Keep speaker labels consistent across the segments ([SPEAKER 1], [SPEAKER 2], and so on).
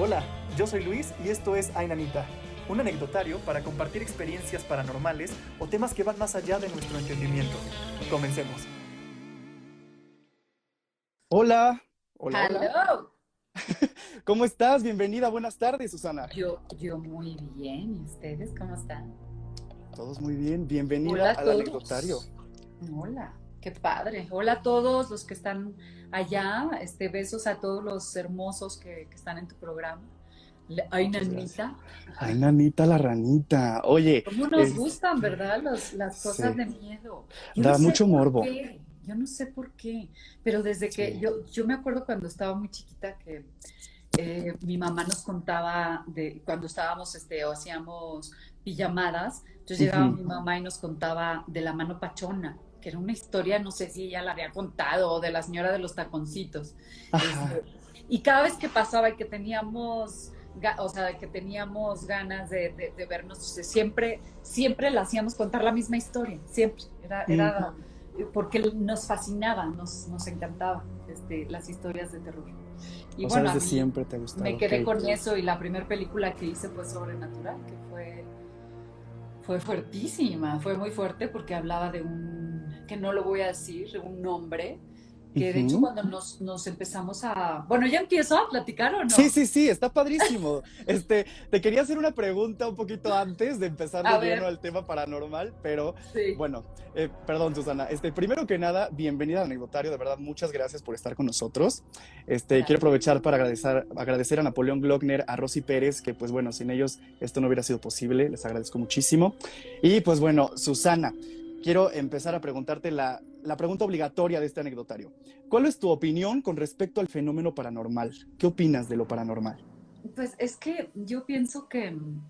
[SPEAKER 1] Hola, yo soy Luis y esto es Ainanita, un anecdotario para compartir experiencias paranormales o temas que van más allá de nuestro entendimiento. Comencemos.
[SPEAKER 2] Hola. Hola.
[SPEAKER 3] Hello.
[SPEAKER 2] ¿Cómo estás? Bienvenida. Buenas tardes, Susana.
[SPEAKER 3] Yo, yo muy bien. ¿Y ustedes cómo están?
[SPEAKER 2] Todos muy bien. Bienvenida
[SPEAKER 3] Hola a
[SPEAKER 2] al
[SPEAKER 3] todos.
[SPEAKER 2] anecdotario.
[SPEAKER 3] Hola. Qué padre. Hola a todos los que están allá. Este, besos a todos los hermosos que, que están en tu programa. Ay,
[SPEAKER 2] Muchas
[SPEAKER 3] nanita.
[SPEAKER 2] Ay, nanita la ranita. Oye,
[SPEAKER 3] ¿Cómo nos
[SPEAKER 2] es-
[SPEAKER 3] gustan, verdad? Los- las cosas
[SPEAKER 2] Sí.
[SPEAKER 3] de miedo.
[SPEAKER 2] Da
[SPEAKER 3] sé
[SPEAKER 2] mucho morbo.
[SPEAKER 3] qué, Yo no sé por qué, pero desde que
[SPEAKER 2] Sí.
[SPEAKER 3] yo, yo me acuerdo cuando estaba muy chiquita que eh, mi mamá nos contaba de cuando estábamos este, o hacíamos pijamadas, entonces llegaba mi mamá y nos contaba de la mano pachona, que era una historia, no sé si ella la había contado, o de la señora de los taconcitos. Este, y cada vez que pasaba y que teníamos, o sea, que teníamos ganas de, de- de vernos, o sea, siempre, siempre la hacíamos contar la misma historia, siempre. Era, era porque nos fascinaba, nos, nos encantaba este, las historias de terror. Y
[SPEAKER 2] o sea,
[SPEAKER 3] bueno, a
[SPEAKER 2] desde
[SPEAKER 3] mí
[SPEAKER 2] siempre te gustaba.
[SPEAKER 3] me quedé
[SPEAKER 2] ok.
[SPEAKER 3] con eso y la primera película que hice fue Sobrenatural, que fue, fue fuertísima, fue muy fuerte porque hablaba de un, que no lo voy a decir, de un hombre, que de hecho cuando nos, nos empezamos a... Bueno, ya empiezo a platicar o no.
[SPEAKER 2] Sí, sí, sí, está padrísimo. Este, te quería hacer una pregunta un poquito antes de empezar
[SPEAKER 3] A
[SPEAKER 2] de lleno al tema paranormal, pero
[SPEAKER 3] Sí.
[SPEAKER 2] Bueno, eh, perdón, Susana. Este, primero que nada, bienvenida al anecdotario. De verdad, muchas gracias por estar con nosotros. Este,
[SPEAKER 3] Gracias.
[SPEAKER 2] quiero aprovechar para agradecer, agradecer a Napoleón Glockner, a Rosy Pérez, que pues bueno, sin ellos esto no hubiera sido posible. Les agradezco muchísimo. Y pues bueno, Susana, quiero empezar a preguntarte la, la pregunta obligatoria de este anecdotario. ¿Cuál es tu opinión con respecto al fenómeno paranormal? ¿Qué opinas de lo paranormal?
[SPEAKER 3] Pues es que yo pienso que mm,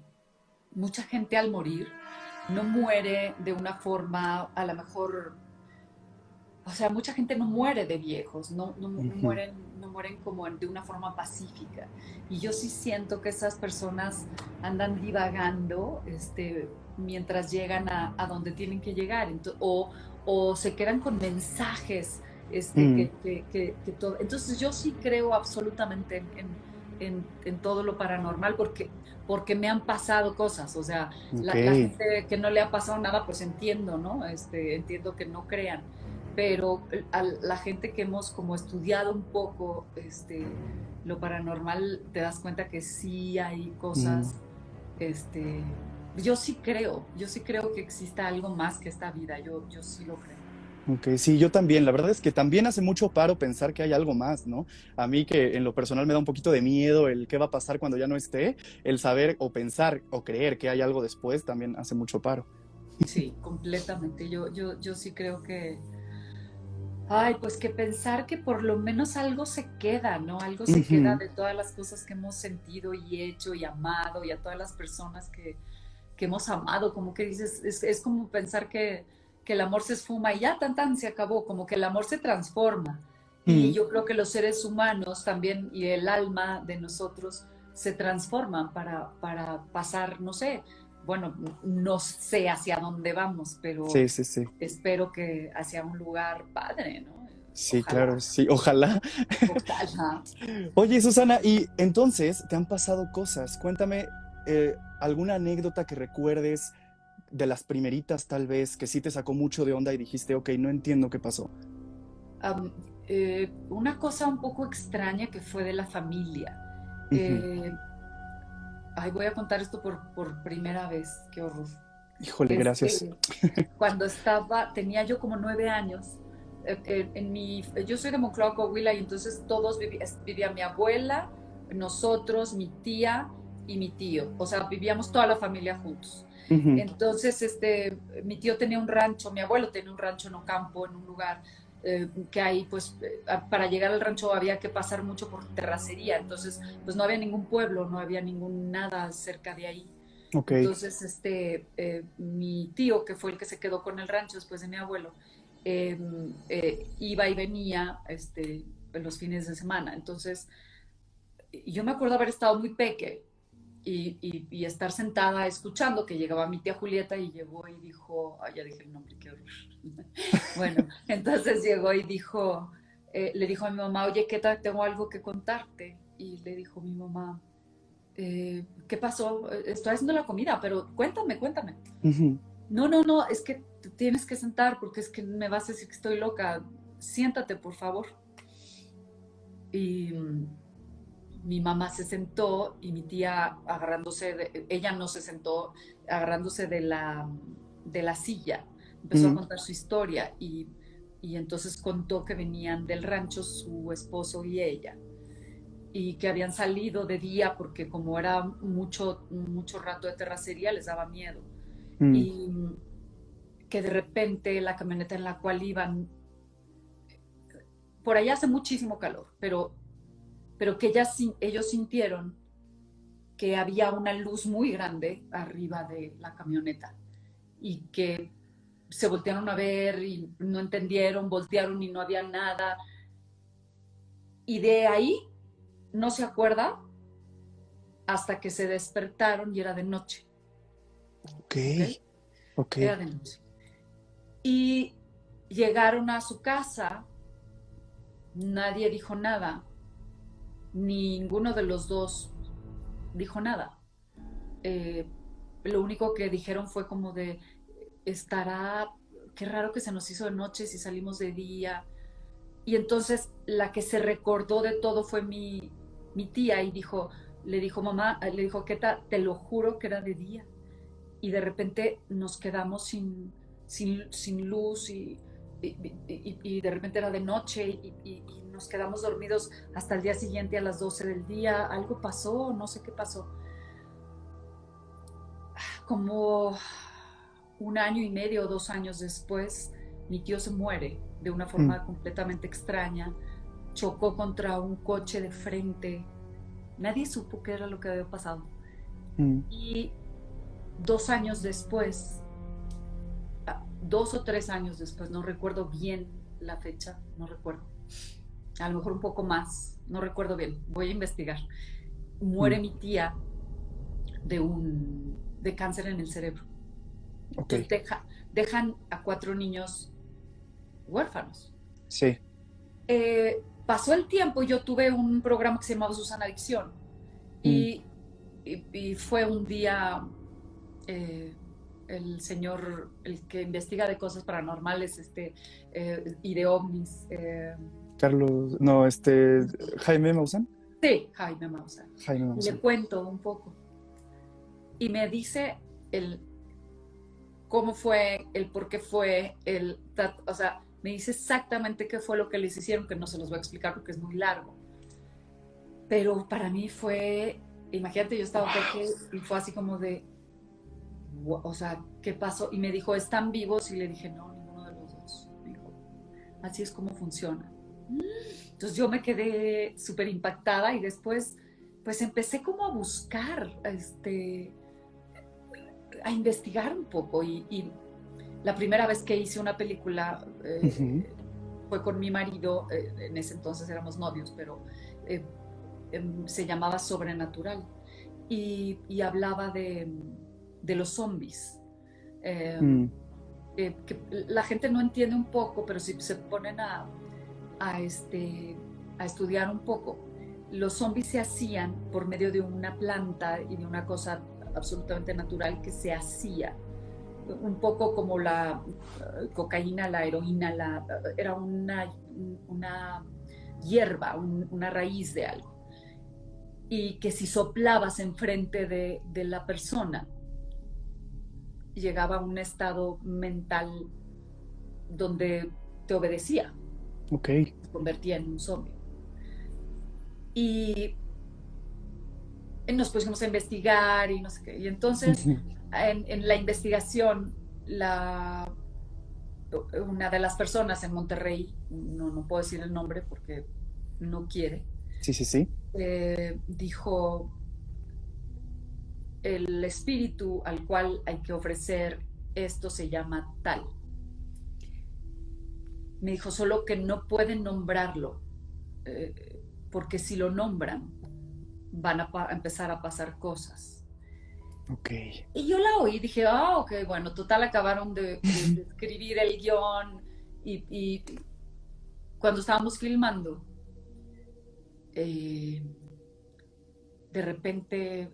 [SPEAKER 3] mucha gente al morir no muere de una forma, a lo mejor, o sea, mucha gente no muere de viejos, no, no, no mueren, no mueren como de una forma pacífica. Y yo sí siento que esas personas andan divagando este, mientras llegan a, a donde tienen que llegar, Ento- o, o se quedan con mensajes. Este,
[SPEAKER 2] Mm.
[SPEAKER 3] que, que- que- que todo. Entonces yo sí creo absolutamente en, en- en, todo lo paranormal porque, porque me han pasado cosas, o sea, la, la
[SPEAKER 2] Ok.
[SPEAKER 3] gente que no le ha pasado nada, pues entiendo, ¿no? Este, entiendo que no crean, pero a la gente que hemos como estudiado un poco este, lo paranormal, te das cuenta que sí hay cosas, este, yo sí creo, yo sí creo que exista algo más que esta vida, yo, yo sí lo creo.
[SPEAKER 2] Ok, sí, yo también. La verdad es que también hace mucho paro pensar que hay algo más, ¿no? A mí que en lo personal me da un poquito de miedo el qué va a pasar cuando ya no esté, el saber o pensar o creer que hay algo después también hace mucho paro.
[SPEAKER 3] Sí, completamente. Yo, yo, yo sí creo que. Ay, pues que pensar que por lo menos algo se queda, ¿no? Algo se queda de todas las cosas que hemos sentido y hecho y amado y a todas las personas que, que hemos amado. Como que dices, es, es como pensar que, que el amor se esfuma y ya tan tan se acabó, como que el amor se transforma. Y
[SPEAKER 2] Mm.
[SPEAKER 3] yo creo que los seres humanos también y el alma de nosotros se transforman para, para pasar, no sé, bueno, no sé hacia dónde vamos, pero
[SPEAKER 2] Sí, sí, sí.
[SPEAKER 3] espero que hacia un lugar padre, ¿no?
[SPEAKER 2] Sí,
[SPEAKER 3] Ojalá.
[SPEAKER 2] claro, sí, ojalá.
[SPEAKER 3] Ojalá.
[SPEAKER 2] Oye, Susana, y entonces, ¿te han pasado cosas? Cuéntame eh, alguna anécdota que recuerdes de las primeritas, tal vez, que sí te sacó mucho de onda y dijiste, ok, no entiendo qué pasó.
[SPEAKER 3] Eh, una cosa un poco extraña que fue de la familia. Eh, ay, voy a contar esto por, por primera vez, qué horror.
[SPEAKER 2] Híjole,
[SPEAKER 3] Este,
[SPEAKER 2] gracias.
[SPEAKER 3] Cuando estaba, tenía yo como nueve años, eh, eh, en mi, yo soy de Moncloa, Coahuila, y entonces todos es- vivía mi abuela, nosotros, mi tía y mi tío. O sea, vivíamos toda la familia juntos.
[SPEAKER 2] Ujú.
[SPEAKER 3] Entonces, este, mi tío tenía un rancho, mi abuelo tenía un rancho en un campo, en un lugar eh, que ahí, pues, eh, para llegar al rancho había que pasar mucho por terracería. Entonces, pues no había ningún pueblo, no había ningún nada cerca de ahí. Entonces, este, eh, mi tío, que fue el que se quedó con el rancho después de mi abuelo, eh, eh, iba y venía este, en los fines de semana. Entonces, yo me acuerdo haber estado muy peque y, y- y estar sentada escuchando que llegaba mi tía Julieta y llegó y dijo, ay, ya dije el nombre, qué horror. bueno, entonces llegó y dijo, eh, le dijo a mi mamá, oye, ¿qué tal? Tengo algo que contarte. Y le dijo mi mamá, eh, ¿qué pasó? Estoy haciendo la comida, pero cuéntame, cuéntame. No, no, no, es que te tienes que sentar porque es que me vas a decir que estoy loca. Siéntate, por favor. Y mi mamá se sentó y mi tía agarrándose, de, ella no se sentó, agarrándose de la, de la silla, empezó a contar su historia y, y, entonces contó que venían del rancho su esposo y ella y que habían salido de día porque como era mucho, mucho rato de terracería les daba miedo mm. y que de repente la camioneta en la cual iban, por allá hace muchísimo calor, pero pero que ellos sintieron que había una luz muy grande arriba de la camioneta y que se voltearon a ver y no entendieron, voltearon y no había nada. Y de ahí no se acuerda hasta que se despertaron y era de noche.
[SPEAKER 2] Ok. Ok.
[SPEAKER 3] Era de noche. Y llegaron a su casa, nadie dijo nada, ninguno de los dos dijo nada. Eh, lo único que dijeron fue como de, estará, qué raro que se nos hizo de noche si salimos de día. Y entonces la que se recordó de todo fue mi, mi tía y dijo, le dijo mamá, le dijo, ¿qué tal? Te lo juro que era de día. Y de repente nos quedamos sin, sin, sin luz y, y, de repente era de noche nos quedamos dormidos hasta el día siguiente a las 12 del día. Algo pasó, no sé qué pasó. Como un año y medio o dos años después, mi tío se muere de una forma mm. completamente extraña. Chocó contra un coche de frente. Nadie supo qué era lo que había pasado. Mm. Y dos años después, dos o tres años después, no recuerdo bien la fecha, no recuerdo. A lo mejor un poco más, no recuerdo bien, voy a investigar. Muere mm. mi tía de un de cáncer en el cerebro. dejan a cuatro niños huérfanos.
[SPEAKER 2] Sí.
[SPEAKER 3] Eh, pasó el tiempo y yo tuve un programa que se llamaba Susana Adicción. Y, mm. fue un día eh, el señor, el que investiga de cosas paranormales este, eh, y de ovnis.
[SPEAKER 2] Carlos, no, este, Jaime Maussan.
[SPEAKER 3] Sí, Jaime Maussan. Jaime Le cuento un poco. Y me dice el cómo fue, el por qué fue, el, o sea, me dice exactamente qué fue lo que les hicieron, que no se los voy a explicar porque es muy largo. Pero para mí fue, imagínate, yo estaba y fue así como de, o sea, ¿qué pasó? Y me dijo, ¿están vivos? Y le dije, no, ninguno de los dos. Me dijo, así es como funciona. Entonces yo me quedé súper impactada y después, pues empecé como a buscar, este, a investigar un poco. Y, la primera vez que hice una película eh, fue con mi marido, eh, en ese entonces éramos novios, pero eh, em, se llamaba Sobrenatural. y hablaba de de los zombies. Eh, mm. que la gente no entiende un poco, pero si se ponen a, a, este, a estudiar un poco, los zombies se hacían por medio de una planta y de una cosa absolutamente natural que se hacía. Un poco como la eh, cocaína, la heroína, la, era una, una hierba, una raíz de algo. Y que si soplabas enfrente de, de la persona, llegaba a un estado mental donde te obedecía.
[SPEAKER 2] Ok.
[SPEAKER 3] Se convertía en un zombie. Y nos pusimos a investigar y no sé qué. Y entonces, en, la investigación, la, una de las personas en Monterrey, no, no puedo decir el nombre porque no quiere.
[SPEAKER 2] Sí, sí, sí.
[SPEAKER 3] Eh, dijo, el espíritu al cual hay que ofrecer esto se llama tal. Me dijo solo que no pueden nombrarlo, eh, porque si lo nombran van a, empezar a pasar cosas.
[SPEAKER 2] Ok.
[SPEAKER 3] Y yo la oí y dije, ah, ok, bueno, total acabaron de, escribir el guion y, cuando estábamos filmando, eh, de repente,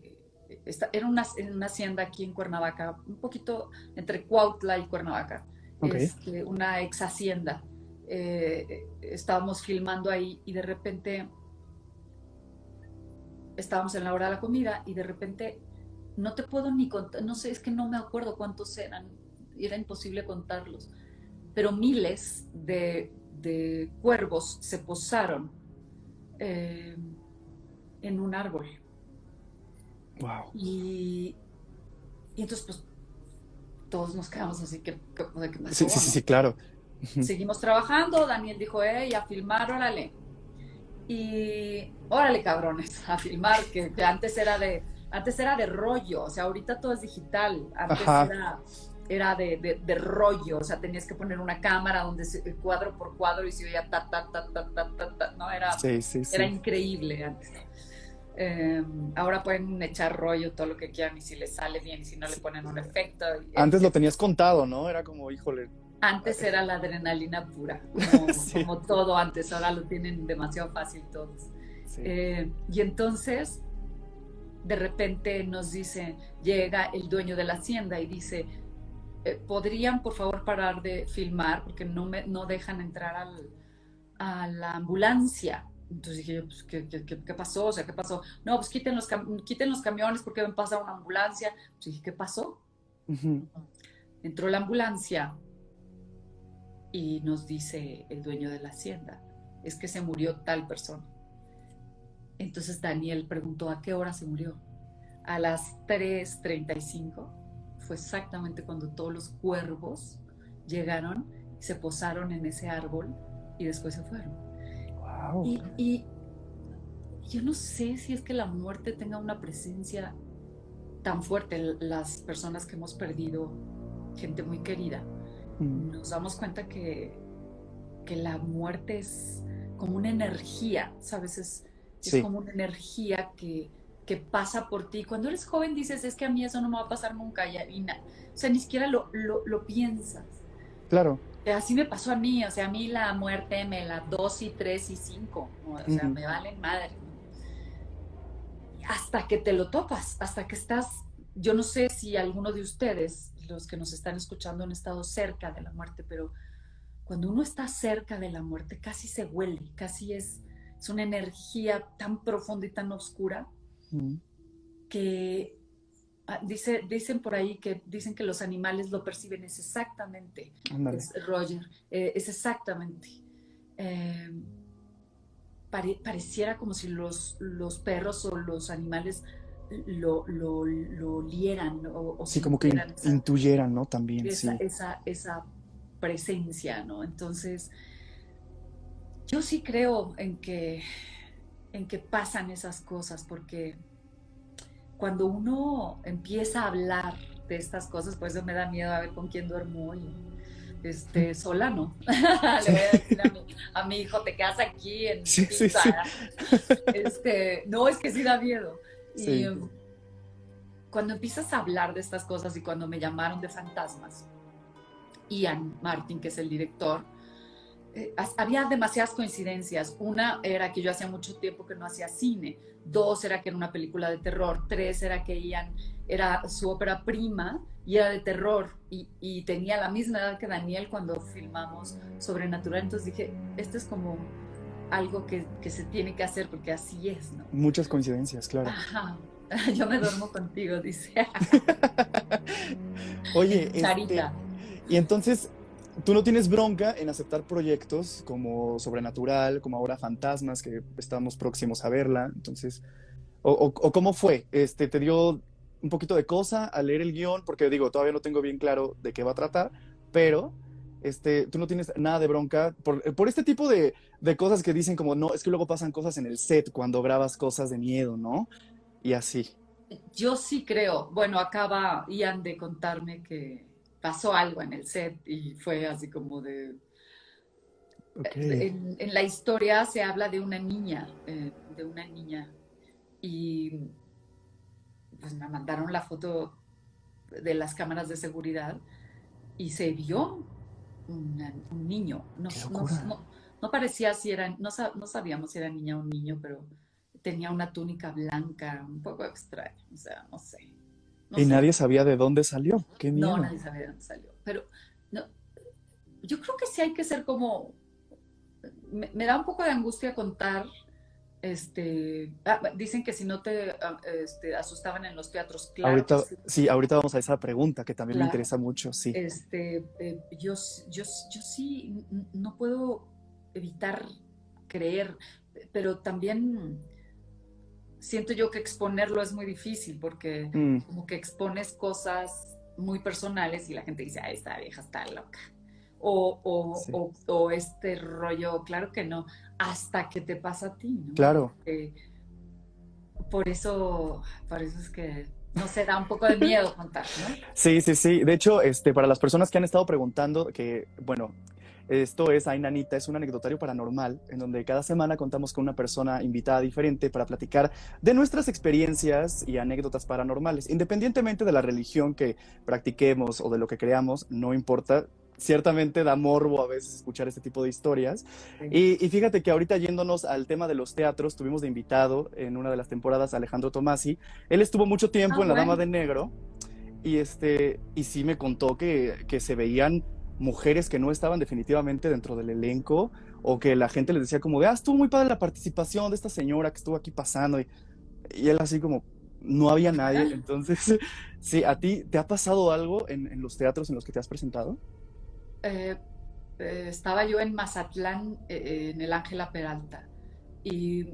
[SPEAKER 3] era una, una, hacienda aquí en Cuernavaca, un poquito entre Cuautla y Cuernavaca, este, una ex hacienda. Eh, estábamos filmando ahí y de repente estábamos en la hora de la comida y de repente no te puedo ni contar, no sé, es que no me acuerdo cuántos eran, era imposible contarlos, pero miles de, cuervos se posaron eh, en un árbol.
[SPEAKER 2] Wow.
[SPEAKER 3] Y, entonces, pues, todos nos quedamos así que,
[SPEAKER 2] Sí, sí, sí, claro.
[SPEAKER 3] Seguimos trabajando, Daniel dijo, hey, a filmar, órale. Y órale, cabrones, a filmar, que, antes era de, antes era de rollo, o sea, ahorita todo es digital, antes era, de, de, rollo, o sea, tenías que poner una cámara donde se, cuadro por cuadro y se oía ta, ta, ta, ta, ta, ta, ta, ¿no? Era, era increíble antes. Em, ahora pueden echar rollo todo lo que quieran y si les sale bien y si no le ponen un efecto.
[SPEAKER 2] Antes lo tenías contado, ¿no? Era como, híjole,
[SPEAKER 3] antes era la adrenalina pura, como, todo antes, ahora lo tienen demasiado fácil todos. Eh, y entonces, de repente nos dice, llega el dueño de la hacienda y dice, eh, ¿podrían por favor parar de filmar porque no, me, no dejan entrar al, a la ambulancia? Entonces dije pues, ¿qué, qué, qué, pasó? O sea, ¿qué pasó? No, pues quiten los, quiten los camiones porque ven pasar una ambulancia. Entonces dije, ¿qué pasó? Entró la ambulancia y nos dice el dueño de la hacienda, es que se murió tal persona. Entonces Daniel preguntó a qué hora se murió. A las 3.35 fue exactamente cuando todos los cuervos llegaron, se posaron en ese árbol y después se fueron. Y, y, yo no sé si es que la muerte tenga una presencia tan fuerte. Las personas que hemos perdido gente muy querida, Mm. nos damos cuenta que, que, la muerte es como una energía, ¿sabes? Es, es como una energía que, que, pasa por ti. Cuando eres joven dices, es que a mí eso no me va a pasar nunca, y, o sea, ni siquiera lo, lo, lo, piensas.
[SPEAKER 2] Claro.
[SPEAKER 3] Así me pasó a mí, o sea, a mí la muerte me la 2 y 3 y 5, o sea, me valen madre. Hasta que te lo topas, hasta que estás, yo no sé si alguno de ustedes los que nos están escuchando han estado cerca de la muerte, pero cuando uno está cerca de la muerte casi se huele, casi es, es una energía tan profunda y tan oscura mm. que ah, dice, dicen por ahí que dicen que los animales lo perciben, es exactamente, Roger, eh, es exactamente. Eh, pareciera como si los, los perros o los animales lo, lo, lo lieran. O,
[SPEAKER 2] sí, como que intuyeran, ¿no? También,
[SPEAKER 3] esa, Esa, esa presencia, ¿no? Entonces, yo sí creo en que, en que pasan esas cosas, porque cuando uno empieza a hablar de estas cosas, pues eso me da miedo a ver con quién duermo hoy. Este, sola no. Le voy a decir a mi, hijo, te quedas aquí en sí, sí, Este, no, es que sí da miedo. Y cuando empiezas a hablar de estas cosas y cuando me llamaron de fantasmas, Ian Martin, que es el director, eh, había demasiadas coincidencias. Una era que yo hacía mucho tiempo que no hacía cine. Dos era que era una película de terror. Tres era que Ian era su ópera prima y era de terror y, y, tenía la misma edad que Daniel cuando filmamos Sobrenatural. Entonces dije, esto es como algo que, que, se tiene que hacer porque así es, ¿no?
[SPEAKER 2] Muchas coincidencias, claro.
[SPEAKER 3] Ajá. Yo me duermo contigo, dice.
[SPEAKER 2] Oye, este, y entonces, tú no tienes bronca en aceptar proyectos como Sobrenatural, como ahora Fantasmas, que estamos próximos a verla. Entonces, o, o, cómo fue? Este, ¿Te dio un poquito de cosa al leer el guion? Porque digo, todavía no tengo bien claro de qué va a tratar, pero este, tú no tienes nada de bronca por, por este tipo de, de, cosas que dicen como, no, es que luego pasan cosas en el set cuando grabas cosas de miedo, ¿no? Y así.
[SPEAKER 3] Yo sí creo, bueno, acaba Ian de contarme que pasó algo en el set y fue así como de... En, en, la historia se habla de una niña, eh, de una niña, y pues me mandaron la foto de las cámaras de seguridad y se vio un niño. No, no, parecía si era, no, no, sabíamos si era niña o un niño, pero tenía una túnica blanca, un poco extraña, o sea, no sé.
[SPEAKER 2] y nadie sabía de dónde salió, qué miedo.
[SPEAKER 3] No, nadie sabía de dónde salió, pero no, yo creo que sí hay que ser como, me, da un poco de angustia contar, este, ah, dicen que si no te ah, este, asustaban en los teatros, claro.
[SPEAKER 2] Ahorita, sí. ahorita vamos a esa pregunta que también me interesa mucho, sí.
[SPEAKER 3] Este, eh, yo, yo, yo sí no puedo evitar creer, pero también siento yo que exponerlo es muy difícil porque mm. como que expones cosas muy personales y la gente dice, ah, esta vieja está loca. O, o, o, este rollo, claro que no, hasta que te pasa a ti, ¿no?
[SPEAKER 2] Claro.
[SPEAKER 3] por eso, por eso es que no se da un poco de miedo contar, ¿no?
[SPEAKER 2] Sí, sí, sí. De hecho, este, para las personas que han estado preguntando, que, bueno, esto es Ainanita, es un anecdotario paranormal en donde cada semana contamos con una persona invitada diferente para platicar de nuestras experiencias y anécdotas paranormales. Independientemente de la religión que practiquemos o de lo que creamos, no importa. Ciertamente da morbo a veces escuchar este tipo de historias. Y, fíjate que ahorita yéndonos al tema de los teatros, tuvimos de invitado en una de las temporadas a Alejandro Tomasi. Él estuvo mucho tiempo ah, en La Dama de Negro y, este, y sí me contó que, que se veían mujeres que no estaban definitivamente dentro del elenco o que la gente les decía como de, ah, estuvo muy padre la participación de esta señora que estuvo aquí pasando y, y él así como, no había nadie. Entonces, sí, ¿a ti te ha pasado algo en, los teatros en los que te has presentado?
[SPEAKER 3] Eh, eh, estaba yo en Mazatlán, eh, en el Ángela Peralta, y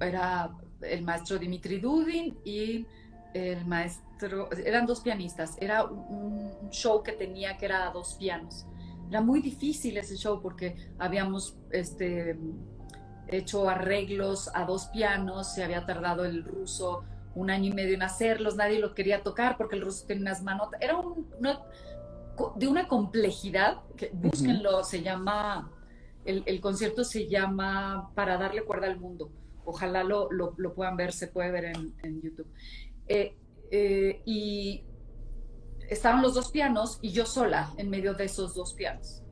[SPEAKER 3] era el maestro Dimitri Dudin y el maestro, eran dos pianistas, era un, show que tenía que era dos pianos. Era muy difícil ese show porque habíamos este, hecho arreglos a dos pianos, se había tardado el ruso un año y medio en hacerlos, nadie lo quería tocar porque el ruso tenía unas manotas, era de una complejidad, que búsquenlo, se llama, el, concierto se llama Para darle cuerda al mundo. Ojalá lo, lo, puedan ver, se puede ver en, en YouTube. Eh, eh, y estaban los dos pianos y yo sola en medio de esos dos pianos.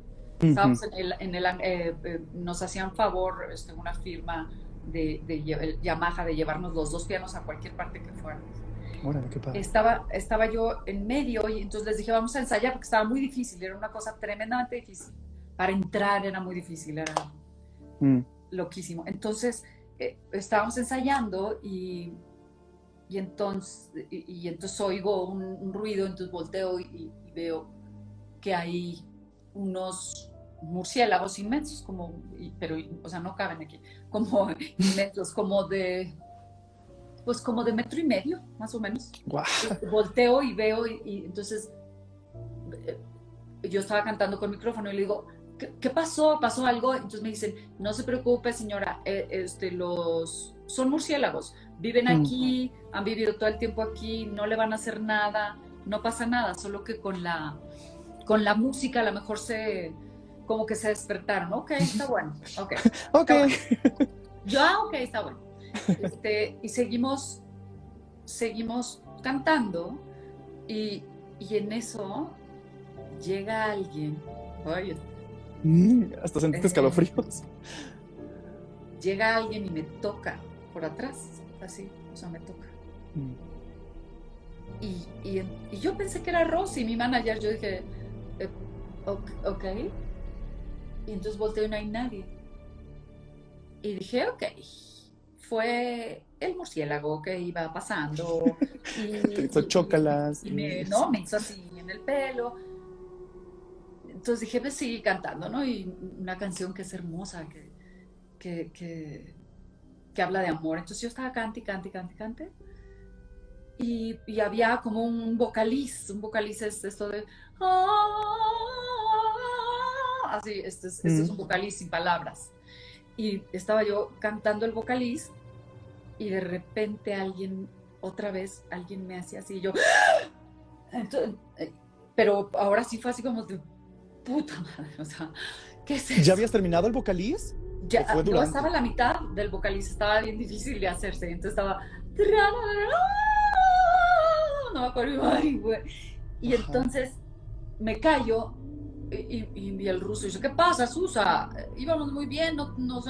[SPEAKER 3] Estábamos en el, eh, nos hacían favor, este, una firma de, de, Yamaha de llevarnos los dos pianos a cualquier parte que fuéramos. Estaba, estaba yo en medio y entonces les dije, vamos a ensayar porque estaba muy difícil, era una cosa tremendamente difícil. Para entrar era muy difícil, era mm. loquísimo. Entonces estábamos ensayando y y entonces, y, entonces oigo un, ruido, entonces volteo y, veo que hay unos murciélagos inmensos, como, pero, o sea, no caben aquí, como inmensos, como de, pues como de metro y medio, más o menos. Volteo y veo, y, entonces eh, yo estaba cantando con micrófono y le digo, ¿qué, pasó? ¿Pasó algo? Entonces me dicen, no se preocupe, señora, eh, este, los, son murciélagos, viven aquí, han vivido todo el tiempo aquí, no le van a hacer nada, no pasa nada, solo que con la, con la música a lo mejor se, como que se despertaron, ok, está bueno, ok.
[SPEAKER 2] ok.
[SPEAKER 3] Yo, ah, ok, está bueno. Este, y seguimos, seguimos cantando y, y en eso llega alguien, oye,
[SPEAKER 2] mm, hasta sentiste escalofríos.
[SPEAKER 3] Llega alguien y me toca por atrás así, o sea, me toca. Mm. Y, y, yo pensé que era Rosy, mi manager, yo dije, eh, ok. Y entonces volteé y no hay nadie. Y dije, ok, fue el murciélago que iba pasando.
[SPEAKER 2] Y, hizo chócalas.
[SPEAKER 3] Y, me, no, me hizo así en el pelo. Entonces dije, pues sigue cantando, ¿no? Y una canción que es hermosa, que, que, que que habla de amor. Entonces yo estaba cante, y cante, cante, cante. Y, y, había como un vocaliz, un vocaliz es esto de... Ah", así, este es, este es un vocaliz sin palabras. Y estaba yo cantando el vocaliz y de repente alguien, otra vez, alguien me hacía así, y yo... Entonces, eh, pero ahora sí fue así como de puta madre, o sea, ¿qué es eso?
[SPEAKER 2] ¿Ya habías terminado el vocaliz?
[SPEAKER 3] ya, yo estaba en la mitad del vocalista, estaba bien difícil de hacerse, entonces estaba... No me acuerdo, y entonces me callo y, y, el ruso dice, ¿qué pasa, Susa? Íbamos muy bien, no, no,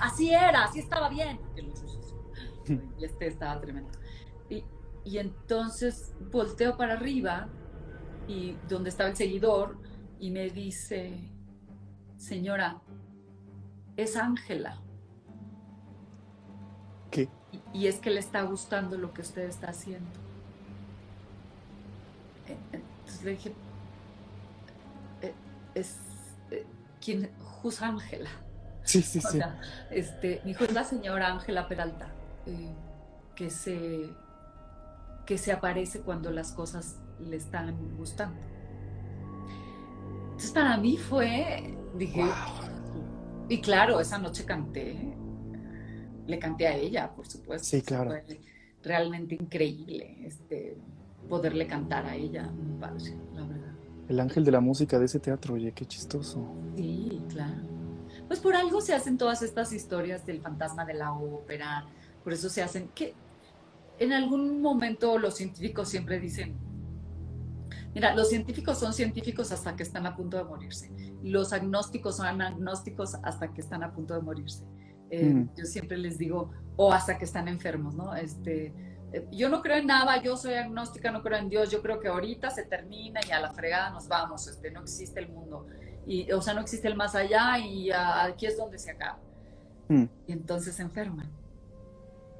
[SPEAKER 3] así era, así estaba bien. Y este estaba tremendo. Y, y entonces volteo para arriba y donde estaba el seguidor y me dice, señora, es Ángela.
[SPEAKER 2] ¿Qué?
[SPEAKER 3] Y, y es que le está gustando lo que usted está haciendo. Eh, Entonces le dije, "Eh, es, eh, ¿quién? Who's Ángela?
[SPEAKER 2] Sí, sí,
[SPEAKER 3] O
[SPEAKER 2] sí.
[SPEAKER 3] sea, este, mi hijo es la señora Ángela Peralta, eh, que, se, que se aparece cuando las cosas le están gustando. Entonces para mí fue, dije,
[SPEAKER 2] Wow.
[SPEAKER 3] y claro, esa noche canté, le canté a ella, por supuesto.
[SPEAKER 2] Sí, claro.
[SPEAKER 3] Fue realmente increíble este, poderle cantar a ella, mi padre, la verdad.
[SPEAKER 2] El ángel de la música de ese teatro, oye, qué chistoso.
[SPEAKER 3] Sí, claro. Pues por algo se hacen todas estas historias del fantasma de la ópera, por eso se hacen que en algún momento los científicos siempre dicen, mira, los científicos son científicos hasta que están a punto de morirse, los agnósticos son agnósticos hasta que están a punto de morirse. Eh,
[SPEAKER 2] Mm.
[SPEAKER 3] Yo siempre les digo, o hasta que están enfermos, ¿no? Este, eh, yo no creo en nada, yo soy agnóstica, no creo en Dios, yo creo que ahorita se termina y a la fregada nos vamos, este, no existe el mundo y, o sea, no existe el más allá y ah, aquí es donde se acaba.
[SPEAKER 2] Mm.
[SPEAKER 3] Y entonces se enferman.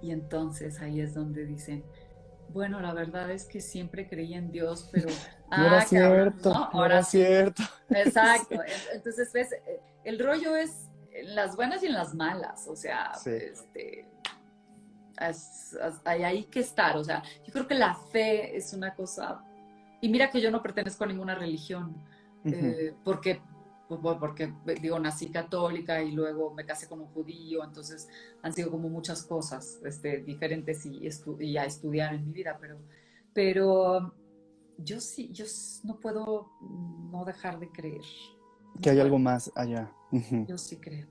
[SPEAKER 3] Y entonces ahí es donde dicen, bueno, la verdad es que siempre creí en Dios, pero...
[SPEAKER 2] Era
[SPEAKER 3] ah, cabrón,
[SPEAKER 2] cierto,
[SPEAKER 3] Ahora
[SPEAKER 2] era
[SPEAKER 3] sí.
[SPEAKER 2] cierto.
[SPEAKER 3] Exacto. En- Entonces, ves, Eh, el rollo es en las buenas y en las malas, o sea,
[SPEAKER 2] Sí.
[SPEAKER 3] este, es- es- hay ahí que estar, o sea, yo creo que la fe es una cosa, y mira que yo no pertenezco a ninguna religión, eh, porque, porque, digo, nací católica y luego me casé con un judío, entonces han sido como muchas cosas este, diferentes y, a estudiar en mi vida, pero, pero yo sí, yo no puedo no dejar de creer.
[SPEAKER 2] Que hay algo más allá.
[SPEAKER 3] Yo sí creo.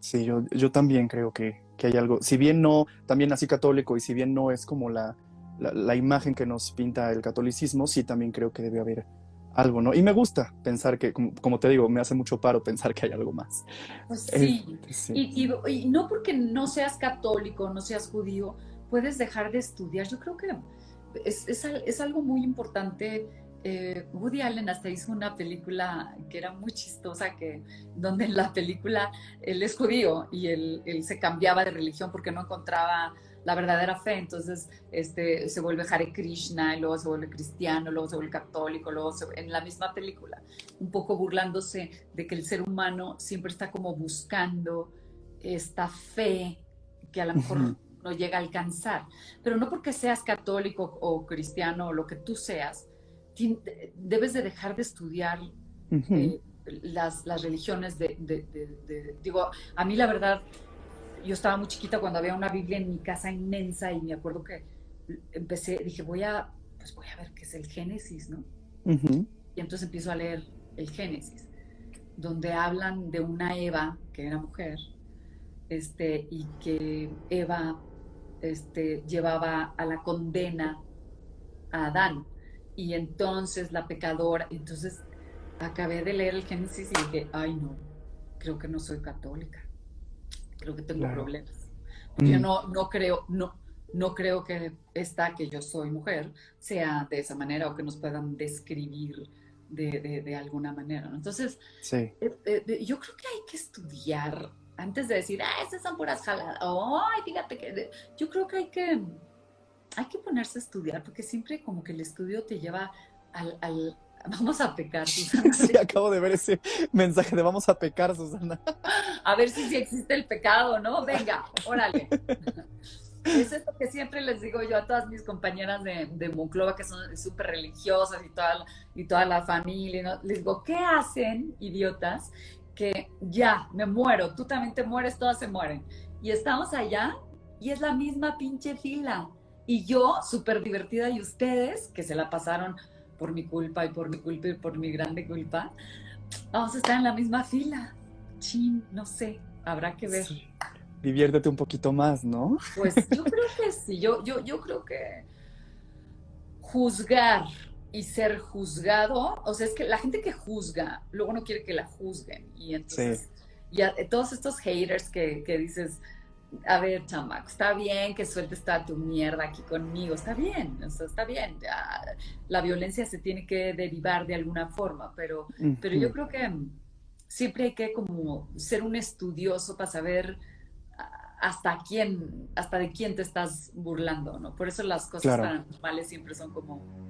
[SPEAKER 2] Sí, yo, yo también creo que, que hay algo. Si bien no, también nací católico y si bien no es como la, la, la imagen que nos pinta el catolicismo, sí también creo que debe haber algo, ¿no? Y me gusta pensar que, como, como te digo, me hace mucho paro pensar que hay algo más.
[SPEAKER 3] Pues sí.
[SPEAKER 2] Sí.
[SPEAKER 3] Y, y- y no porque no seas católico, no seas judío, puedes dejar de estudiar. Yo creo que es, es algo muy importante. Eh, Woody Allen hasta hizo una película que era muy chistosa, que, donde en la película él es judío y él, él se cambiaba de religión porque no encontraba la verdadera fe, entonces este, se vuelve Hare Krishna, y luego se vuelve cristiano, luego se vuelve católico, luego se- en la misma película, un poco burlándose de que el ser humano siempre está como buscando esta fe que a lo mejor
[SPEAKER 2] Ujú.
[SPEAKER 3] no llega a alcanzar, pero no porque seas católico o cristiano o lo que tú seas, debes de dejar de estudiar
[SPEAKER 2] Ujú.
[SPEAKER 3] eh, las, las religiones de, de- de- de- Digo, a mí la verdad, yo estaba muy chiquita cuando había una Biblia en mi casa inmensa y me acuerdo que empecé, dije, voy a, pues voy a ver qué es el Génesis, ¿no? Y entonces empiezo a leer el Génesis, donde hablan de una Eva, que era mujer, este, y que Eva este, llevaba a la condena a Adán. Y entonces la pecadora, entonces acabé de leer el Génesis y dije, ay no, creo que no soy católica, creo que tengo
[SPEAKER 2] Claro.
[SPEAKER 3] problemas. Porque yo
[SPEAKER 2] Mm.
[SPEAKER 3] no, no creo, no, no creo que esta, que yo soy mujer, sea de esa manera o que nos puedan describir de, de- de alguna manera. ¿no? Entonces,
[SPEAKER 2] Sí.
[SPEAKER 3] eh, eh, yo creo que hay que estudiar antes de decir, ah, esas son puras jaladas. O, ay, fíjate que. de-". Yo creo que hay que hay que ponerse a estudiar porque siempre como que el estudio te lleva al, al- vamos a pecar, Susana.
[SPEAKER 2] Sí, acabo de ver ese mensaje de vamos a pecar, Susana.
[SPEAKER 3] A ver si, si existe el pecado, ¿no? Venga, órale. Es esto que siempre les digo yo a todas mis compañeras de, de Monclova, que son súper religiosas y toda, y toda la familia, ¿no? Les digo, ¿qué hacen, idiotas? Que ya, me muero, tú también te mueres, todas se mueren. Y estamos allá y es la misma pinche fila. Y yo, súper divertida, y ustedes, que se la pasaron por mi culpa y por mi culpa y por mi grande culpa, vamos a estar en la misma fila. Chin, no sé, habrá que ver.
[SPEAKER 2] Sí. Diviértete un poquito más, ¿no?
[SPEAKER 3] Pues yo creo que sí, yo, yo, yo creo que juzgar y ser juzgado, o sea, es que la gente que juzga, luego no quiere que la juzguen. Y entonces, ya, eh, todos estos haters que, que dices, a ver, chamaco, está bien que sueltes toda tu mierda aquí conmigo, está bien, está bien. La violencia se tiene que derivar de alguna forma, pero, pero yo creo que siempre hay que como ser un estudioso para saber hasta quién, hasta de quién te estás burlando, ¿no? Por eso las cosas paranormales siempre son como,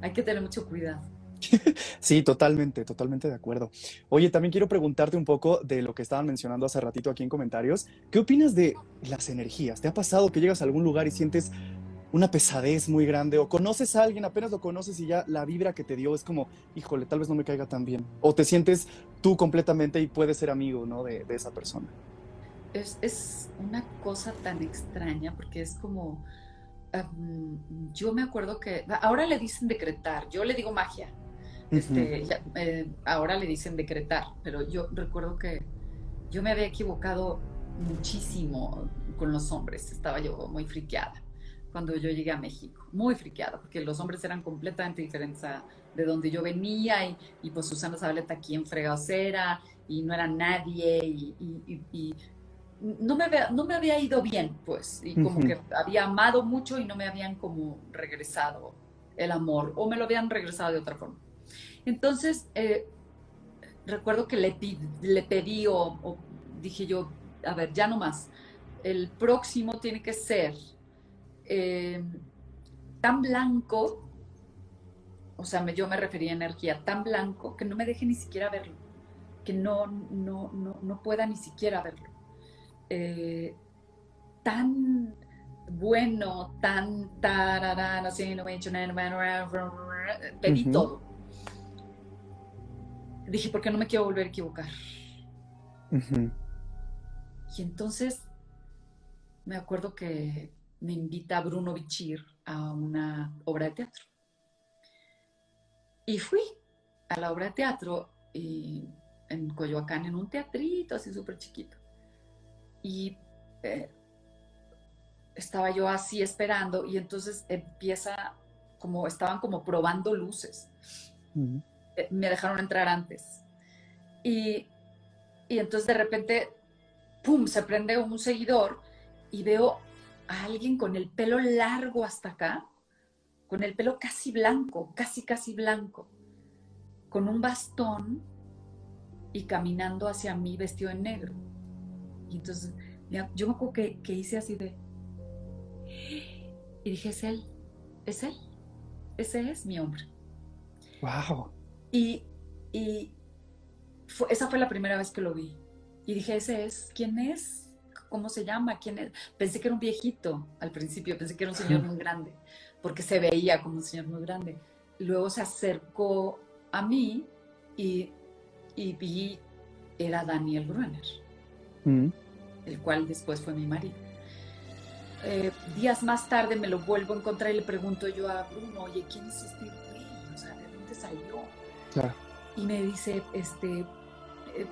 [SPEAKER 3] hay que tener mucho cuidado.
[SPEAKER 2] Sí, totalmente, totalmente de acuerdo. Oye, también quiero preguntarte un poco de lo que estaban mencionando hace ratito aquí en comentarios. ¿Qué opinas de las energías? ¿Te ha pasado que llegas a algún lugar y sientes una pesadez muy grande o conoces a alguien, apenas lo conoces y ya la vibra que te dio es como, híjole, tal vez no me caiga tan bien? O te sientes tú completamente y puedes ser amigo, ¿no? De, esa persona.
[SPEAKER 3] Es, es, una cosa tan extraña porque es como, yo me acuerdo que, ahora le dicen decretar, yo le digo magia, este, eh, ahora le dicen decretar, pero yo recuerdo que yo me había equivocado muchísimo con los hombres, estaba yo muy friqueada cuando yo llegué a México, muy friqueada, porque los hombres eran completamente diferentes de donde yo venía y, y pues Susana Zabaleta aquí en fregados era y no era nadie y, no, me había, no me había ido bien, pues, y como que había amado mucho y no me habían como regresado el amor o me lo habían regresado de otra forma. Entonces, eh, recuerdo que le, pedí o, dije yo, a ver, ya no más, el próximo tiene que ser eh, tan blanco, o sea, yo me refería a energía, tan blanco que no me deje ni siquiera verlo, que no, no, no, pueda ni siquiera verlo. Eh, tan bueno, tan tarará, no sé, no me he hecho nada, pedí todo dije, ¿por qué no me quiero volver a equivocar? Y entonces me acuerdo que me invita Bruno Bichir a una obra de teatro. Y fui a la obra de teatro en Coyoacán, en un teatrito así súper chiquito. Y eh, estaba yo así esperando y entonces empieza como, estaban como probando luces. Me dejaron entrar antes. Y, y entonces de repente, ¡pum!, se prende un seguidor y veo a alguien con el pelo largo hasta acá, con el pelo casi blanco, casi, casi blanco, con un bastón y caminando hacia mí vestido en negro. Y entonces yo me acuerdo que, que hice así de... Y dije, es él, es él, ese es mi hombre.
[SPEAKER 2] ¡Wow!
[SPEAKER 3] Y, esa fue la primera vez que lo vi. Y dije, ese es, ¿quién es? ¿Cómo se llama? ¿Quién es? Pensé que era un viejito al principio, pensé que era un señor muy grande, porque se veía como un señor muy grande. Luego se acercó a mí y, vi, era Daniel Gruner, mm. el cual después fue mi marido. Eh, días más tarde me lo vuelvo a encontrar y le pregunto yo a Bruno, oye, ¿quién es este güey? O sea, ¿de dónde salió? Y me dice, este,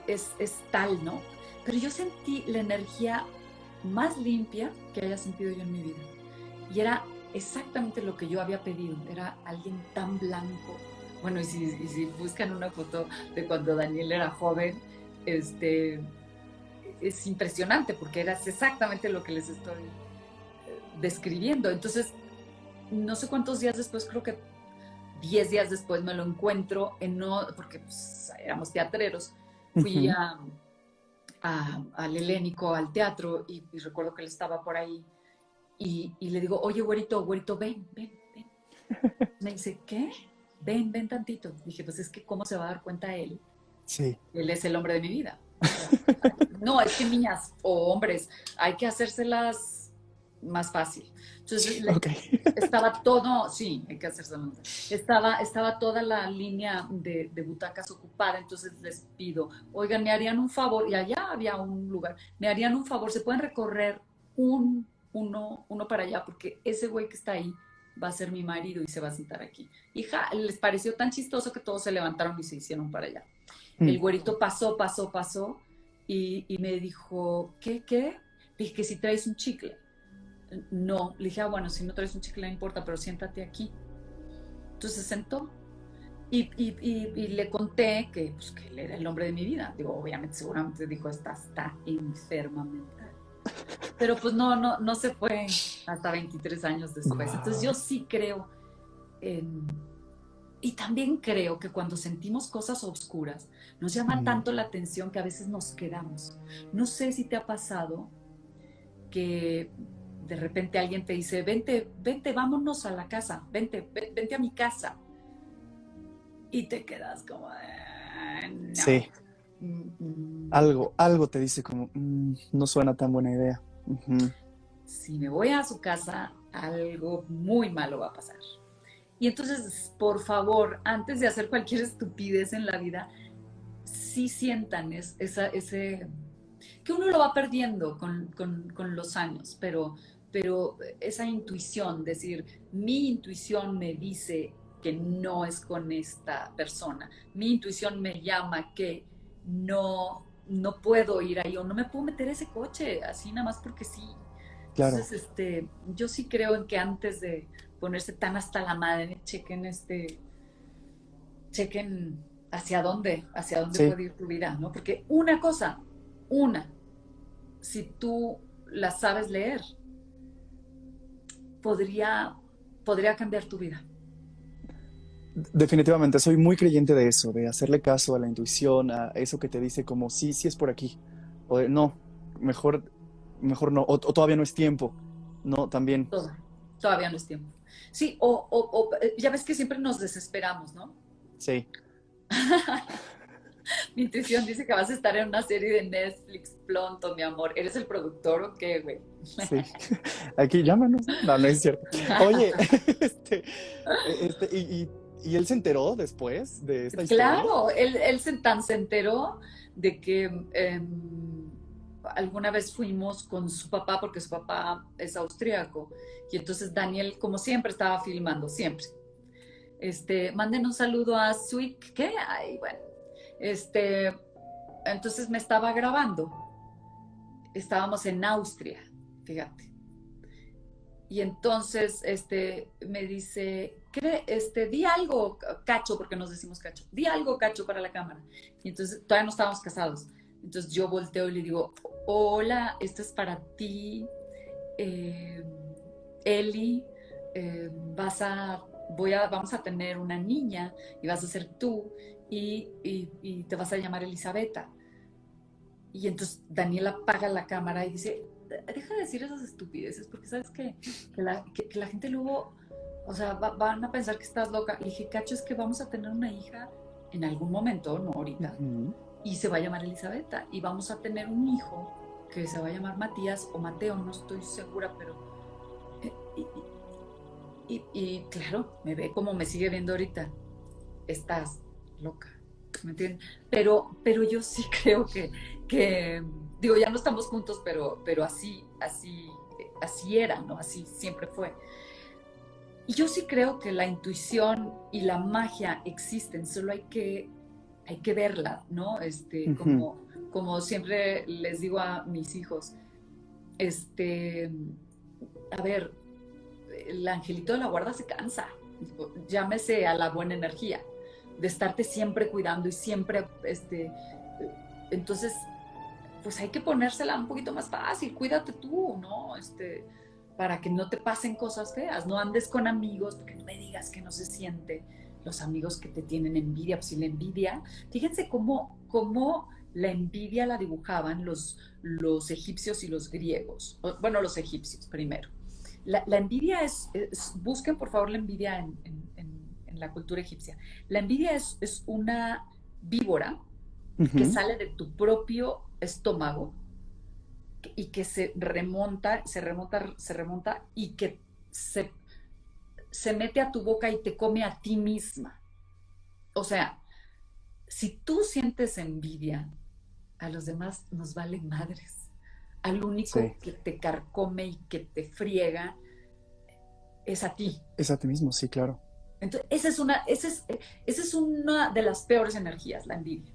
[SPEAKER 3] es, es tal, ¿no? Pero yo sentí la energía más limpia que haya sentido yo en mi vida. Y era exactamente lo que yo había pedido. Era alguien tan blanco. Bueno, y si, y si buscan una foto de cuando Daniel era joven, este, es impresionante porque era exactamente lo que les estoy eh, describiendo. Entonces, no sé cuántos días después, creo que diez días después me lo encuentro en no, porque pues, éramos teatreros, fui a, al Helénico, al teatro, y, recuerdo que él estaba por ahí, y, le digo, oye, güerito, güerito, ven, ven, ven. Me dice, ¿qué? Ven, ven tantito. Dije, pues es que, ¿cómo se va a dar cuenta él?
[SPEAKER 2] Sí.
[SPEAKER 3] Él es el hombre de mi vida. no, es que niñas o hombres, hay que hacérselas más fácil. Entonces estaba todo, sí, hay que hacerse estaba, estaba toda la línea de, butacas ocupada, entonces les pido, oigan, me harían un favor, y allá había un lugar, me harían un favor, se pueden recorrer un, uno, uno para allá, porque ese güey que está ahí va a ser mi marido y se va a sentar aquí. Hija, les pareció tan chistoso que todos se levantaron y se hicieron para allá. Mm. El güerito pasó, pasó, pasó y, y me dijo, ¿qué, qué? Dije que si traes un chicle no, le dije, ah, bueno, si no traes un chicle no importa, pero siéntate aquí. Entonces se sentó y, le conté que, pues, que él era el hombre de mi vida. Digo, obviamente, seguramente dijo, esta está enferma mental. pero pues no, no, no se fue hasta 23 años después. Entonces yo sí creo en... Y también creo que cuando sentimos cosas oscuras, nos llama
[SPEAKER 2] Mm.
[SPEAKER 3] tanto la atención que a veces nos quedamos. No sé si te ha pasado que de repente alguien te dice, vente, vente, vámonos a la casa, vente, ve- vente a mi casa. Y te quedas como, "Ah, no".
[SPEAKER 2] Sí,
[SPEAKER 3] Mm, mm.
[SPEAKER 2] algo, algo te dice como, "Mm, no suena tan buena idea.
[SPEAKER 3] Si me voy a su casa, algo muy malo va a pasar. Y entonces, por favor, antes de hacer cualquier estupidez en la vida, sí sientan es- esa, ese, que uno lo va perdiendo con, con- con los años, pero, pero esa intuición, decir, mi intuición me dice que no es con esta persona, mi intuición me llama que no, no puedo ir ahí o no me puedo meter ese coche así nada más porque sí.
[SPEAKER 2] Claro.
[SPEAKER 3] Entonces, este, yo sí creo en que antes de ponerse tan hasta la madre, chequen este, chequen hacia dónde, hacia dónde
[SPEAKER 2] Sí.
[SPEAKER 3] puede ir tu vida, ¿no? Porque una cosa, una, si tú la sabes leer, podría, podría cambiar tu vida.
[SPEAKER 2] Definitivamente, soy muy creyente de eso, de hacerle caso a la intuición, a eso que te dice como, sí, sí es por aquí, o de, no, mejor, mejor no, o, o todavía no es tiempo, no, también.
[SPEAKER 3] Todavía no es tiempo. Sí, o, o- o, eh, ya ves que siempre nos desesperamos, ¿no?
[SPEAKER 2] sí,
[SPEAKER 3] Mi intuición dice que vas a estar en una serie de Netflix pronto, mi amor. ¿Eres el productor o qué, güey?
[SPEAKER 2] sí, aquí llámanos, no, no es cierto. Oye, este, este, y, y- y él se enteró después de esta historia.
[SPEAKER 3] Claro, él, él se, tan se enteró de que em, alguna vez fuimos con su papá, porque su papá es austríaco, y entonces Daniel, como siempre, estaba filmando, siempre. Este, manden un saludo a Sweet, ¿qué? Ay, bueno, este, entonces me estaba grabando. Estábamos en Austria, fíjate. Y entonces, este, me dice, ¿cree, este, di algo, cacho, porque nos decimos cacho, di algo, cacho, para la cámara. Y entonces, todavía no estábamos casados. Entonces yo volteo y le digo, hola, esto es para ti, eh, Eli, eh, vas a, voy a, vamos a tener una niña y vas a ser tú y, y- y te vas a llamar Elisabetta. Y entonces Daniel apaga la cámara y dice, deja de decir esas estupideces, porque sabes que, que, la, que- que la gente luego, o sea, va- van a pensar que estás loca. Y dije, cacho, es que vamos a tener una hija en algún momento, no ahorita, y se va a llamar Elisabetta, y vamos a tener un hijo que se va a llamar Matías o Mateo, no estoy segura, pero... eh, Y, y- y, claro, me ve como me sigue viendo ahorita. Estás loca, ¿me entiendes? Pero, pero yo sí creo que, que, digo, ya no estamos juntos, pero, pero así, así, así era, ¿no? Así siempre fue. Y yo sí creo que la intuición y la magia existen, solo hay que, hay que verla, ¿no? Este, como, como siempre les digo a mis hijos, este, a ver, el angelito de la guarda se cansa, llámese a la buena energía, de estarte siempre cuidando y siempre, este, entonces, pues hay que ponérsela un poquito más fácil, cuídate tú, ¿no? Este, para que no te pasen cosas feas, no andes con amigos, porque no me digas que no se siente los amigos que te tienen envidia, pues si la envidia, fíjense cómo, cómo la envidia la dibujaban los, los egipcios y los griegos, bueno, los egipcios primero. La, la envidia es, busquen por favor la envidia en, en- en- la cultura egipcia. La envidia es, es una víbora que sale de tu propio estómago y que se remonta, se remonta, se remonta y que se, se mete a tu boca y te come a ti misma. O sea, si tú sientes envidia, a los demás nos valen madres. Al único
[SPEAKER 2] Sí.
[SPEAKER 3] que te carcome y que te friega es a ti.
[SPEAKER 2] Es a ti mismo, sí, claro.
[SPEAKER 3] Entonces, esa es una, esa es, esa es una de las peores energías, la envidia.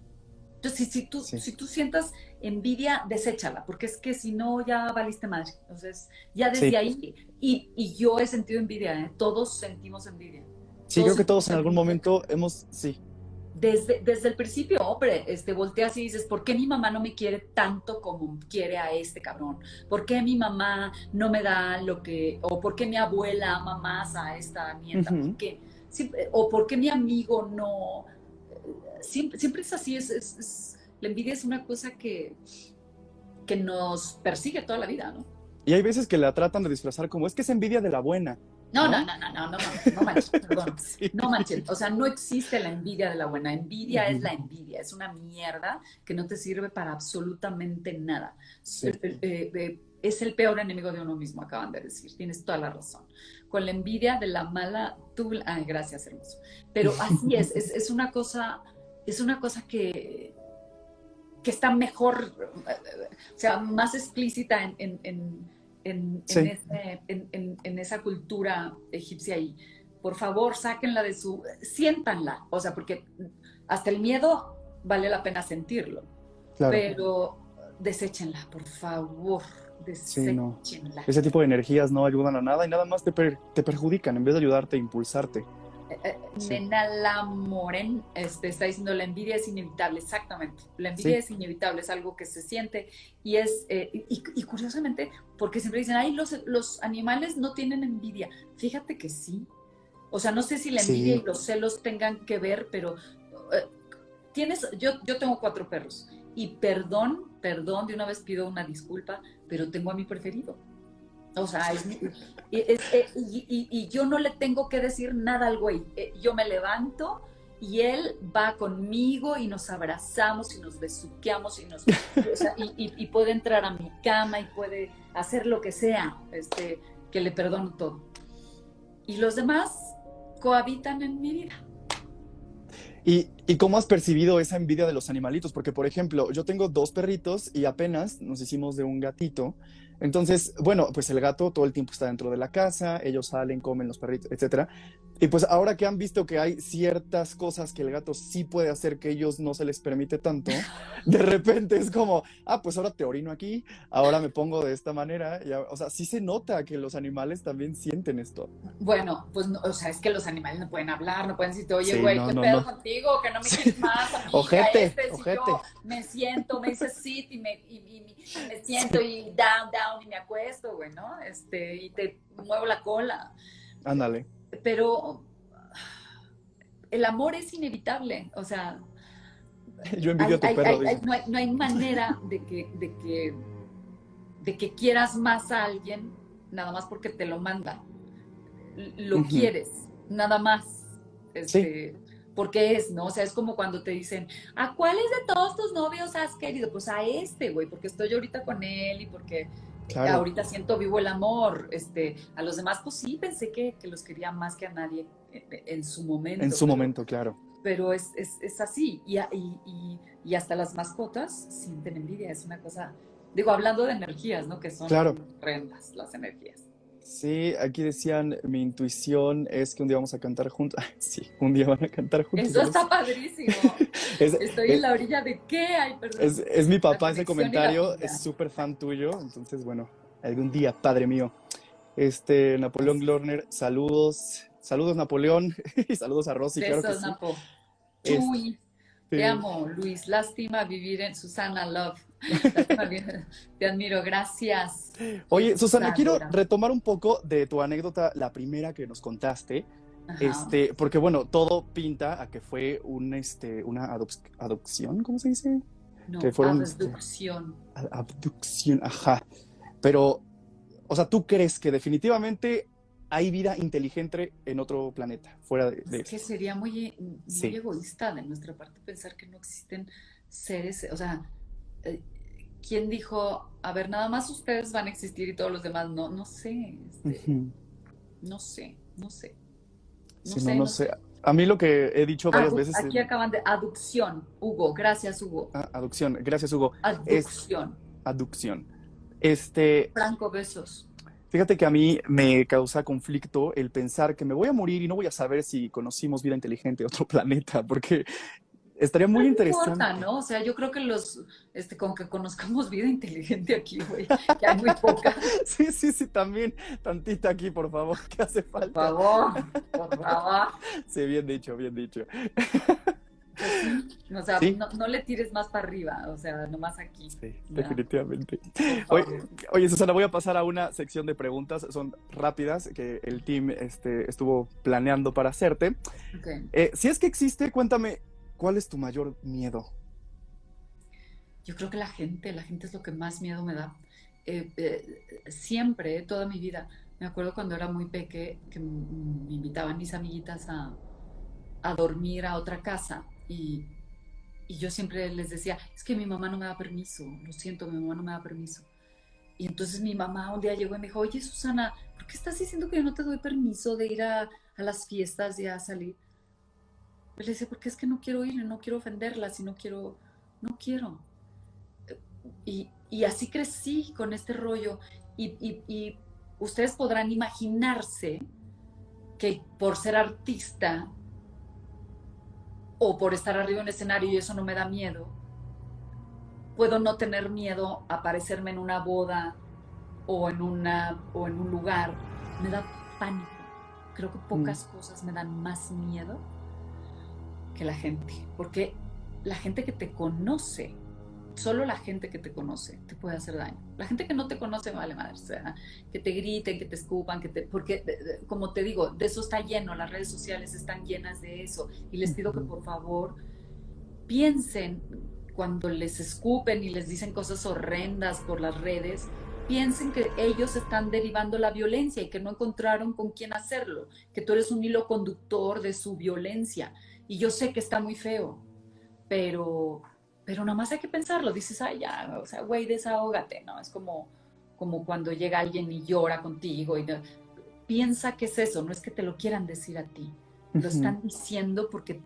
[SPEAKER 3] Entonces, si, si tú,
[SPEAKER 2] Sí.
[SPEAKER 3] si tú sientas envidia, deséchala, porque es que si no, ya valiste madre. Entonces, ya desde
[SPEAKER 2] Sí.
[SPEAKER 3] ahí, y, y yo he sentido envidia, ¿eh? todos sentimos envidia.
[SPEAKER 2] Sí, creo que todos en algún momento hemos, sí,
[SPEAKER 3] desde, desde el principio, hombre, este, volteas y dices, ¿por qué mi mamá no me quiere tanto como quiere a este cabrón? ¿Por qué mi mamá no me da lo que, o por qué mi abuela ama más a esta nieta? O por qué mi amigo no... Siempre, siempre es así, es, la envidia es una cosa que, que nos persigue toda la vida, ¿no?
[SPEAKER 2] Y hay veces que la tratan de disfrazar como, es que es envidia de la buena.
[SPEAKER 3] No, no, no, no, no, no, no manches, perdón. No manches, o sea, no existe la envidia de la buena. Envidia es la envidia, es una mierda que no te sirve para absolutamente nada. Eh, eh, es el peor enemigo de uno mismo, acaban de decir, tienes toda la razón. Con la envidia de la mala, tú, ay, gracias, hermoso. Pero así es, es, una cosa, es una cosa que, que está mejor, o sea, más explícita en en, en, esa cultura egipcia y por favor sáquenla de su, siéntanla, o sea, porque hasta el miedo vale la pena sentirlo, pero deséchenla, por favor. Deséchenla.
[SPEAKER 2] Ese tipo de energías no ayudan a nada y nada más te, te perjudican en vez de ayudarte a impulsarte.
[SPEAKER 3] Nena Lamoren este, está diciendo la envidia es inevitable, exactamente. La envidia es inevitable, es algo que se siente y es, eh, y, curiosamente, porque siempre dicen, ay, los, los animales no tienen envidia. Fíjate que sí. O sea, no sé si la envidia y los celos tengan que ver, pero eh, tienes, yo, yo tengo cuatro perros y perdón, perdón, de una vez pido una disculpa, pero tengo a mi preferido. O sea, y, yo no le tengo que decir nada al güey. Eh, yo me levanto y él va conmigo y nos abrazamos y nos besuqueamos y nos y, puede entrar a mi cama y puede hacer lo que sea, este, que le perdono todo. Y los demás cohabitan en mi vida.
[SPEAKER 2] ¿Y, ¿Y, cómo has percibido esa envidia de los animalitos? Porque, por ejemplo, yo tengo dos perritos y apenas nos hicimos de un gatito. Entonces, bueno, pues el gato todo el tiempo está dentro de la casa, ellos salen, comen los perritos, etcétera. Y pues ahora que han visto que hay ciertas cosas que el gato sí puede hacer que ellos no se les permite tanto, de repente es como, ah, pues ahora te orino aquí, ahora me pongo de esta manera. o sea, sí se nota que los animales también sienten esto.
[SPEAKER 3] Bueno, pues, o sea, es que los animales no pueden hablar, no pueden decirte, oye, güey, ¿qué pedo contigo? Que no me quieres más.
[SPEAKER 2] ojete, este, ojete. yo
[SPEAKER 3] me siento, me dices sit y me, me siento y down, down y me acuesto, güey, ¿no? Este, y te muevo la cola.
[SPEAKER 2] Ándale
[SPEAKER 3] pero el amor es inevitable, o sea...
[SPEAKER 2] Yo envidio a tu perro.
[SPEAKER 3] no, hay, manera de que, de, que, de que quieras más a alguien nada más porque te lo manda. Lo quieres, nada más. Este, Porque es, ¿no? O sea, es como cuando te dicen, ¿a cuáles de todos tus novios has querido? Pues a este, güey, porque estoy ahorita con él y porque Ahorita siento vivo el amor. Este, a los demás, pues sí, pensé que, que los quería más que a nadie en, su momento.
[SPEAKER 2] En su momento, claro.
[SPEAKER 3] Pero es, es, es así. Y, y, y, hasta las mascotas sienten envidia. Es una cosa, digo, hablando de energías, ¿no? Que son
[SPEAKER 2] claro.
[SPEAKER 3] rendas las energías.
[SPEAKER 2] Sí, aquí decían, mi intuición es que un día vamos a cantar juntos. sí, un día van a cantar juntos.
[SPEAKER 3] Eso está padrísimo. Estoy en la orilla de qué hay,
[SPEAKER 2] perdón. Es, mi papá ese comentario, es súper fan tuyo, entonces bueno, algún día, padre mío. Este, Napoleón Glorner, saludos, saludos Napoleón y saludos a Rosy.
[SPEAKER 3] Besos, claro Napo. Chuy, te amo, Luis, lástima vivir en Susana Love. Te admiro, gracias.
[SPEAKER 2] Oye, Susana, quiero retomar un poco de tu anécdota, la primera que nos contaste. Este, porque bueno, todo pinta a que fue un, este, una adopción, ¿cómo se dice?
[SPEAKER 3] No, que fueron, este, abducción.
[SPEAKER 2] abducción, ajá. Pero, o sea, ¿tú crees que definitivamente hay vida inteligente en otro planeta, fuera de,
[SPEAKER 3] Es que sería muy, muy egoísta de nuestra parte pensar que no existen seres, o sea, eh, ¿quién dijo, a ver, nada más ustedes van a existir y todos los demás no? No sé. Este, no sé, no sé.
[SPEAKER 2] No, sé, A mí lo que he dicho varias veces.
[SPEAKER 3] Aquí acaban de aducción, Hugo. Gracias, Hugo.
[SPEAKER 2] Ah, aducción, gracias, Hugo.
[SPEAKER 3] Aducción.
[SPEAKER 2] aducción. Este.
[SPEAKER 3] Franco, besos.
[SPEAKER 2] Fíjate que a mí me causa conflicto el pensar que me voy a morir y no voy a saber si conocimos vida inteligente de otro planeta, porque Estaría muy interesante. Importa,
[SPEAKER 3] ¿no? O sea, yo creo que los, este, con que conozcamos vida inteligente aquí, güey, que hay muy poca.
[SPEAKER 2] sí, sí, sí, también, tantita aquí, por favor, que hace falta.
[SPEAKER 3] Por favor, por favor.
[SPEAKER 2] sí, bien dicho, bien dicho.
[SPEAKER 3] o sea, no, le tires más para arriba, o sea, nomás aquí.
[SPEAKER 2] Sí, definitivamente. Oye, Susana, voy a pasar a una sección de preguntas, son rápidas, que el team este, estuvo planeando para hacerte. Eh, si es que existe, cuéntame, ¿cuál es tu mayor miedo?
[SPEAKER 3] Yo creo que la gente, la gente es lo que más miedo me da. Eh, eh, siempre, toda mi vida, me acuerdo cuando era muy peque que me invitaban mis amiguitas a, dormir a otra casa y, yo siempre les decía, es que mi mamá no me da permiso, lo siento, mi mamá no me da permiso. Y entonces mi mamá un día llegó y me dijo, oye Susana, ¿por qué estás diciendo que yo no te doy permiso de ir a, las fiestas y a salir? Le decía, porque es que no quiero ir, no quiero ofenderlas y no quiero, no quiero. Y, así crecí con este rollo. y ustedes podrán imaginarse que por ser artista o por estar arriba en un escenario y eso no me da miedo, puedo no tener miedo a aparecerme en una boda o en, una, o en un lugar. Me da pánico. Creo que pocas mm. cosas me dan más miedo que la gente, porque la gente que te conoce solo la gente que te conoce te puede hacer daño. La gente que no te conoce vale madre, o sea, que te griten, que te escupan, que te, porque como te digo, de eso está lleno, las redes sociales están llenas de eso y les pido que por favor piensen cuando les escupen y les dicen cosas horrendas por las redes, piensen que ellos están derivando la violencia y que no encontraron con quién hacerlo, que tú eres un hilo conductor de su violencia. Y yo sé que está muy feo, pero pero nada más hay que pensarlo, dices, ay, ya, o sea, güey, desahógate, ¿no? Es como, como cuando llega alguien y llora contigo y piensa que es eso, no es que te lo quieran decir a ti, lo están diciendo porque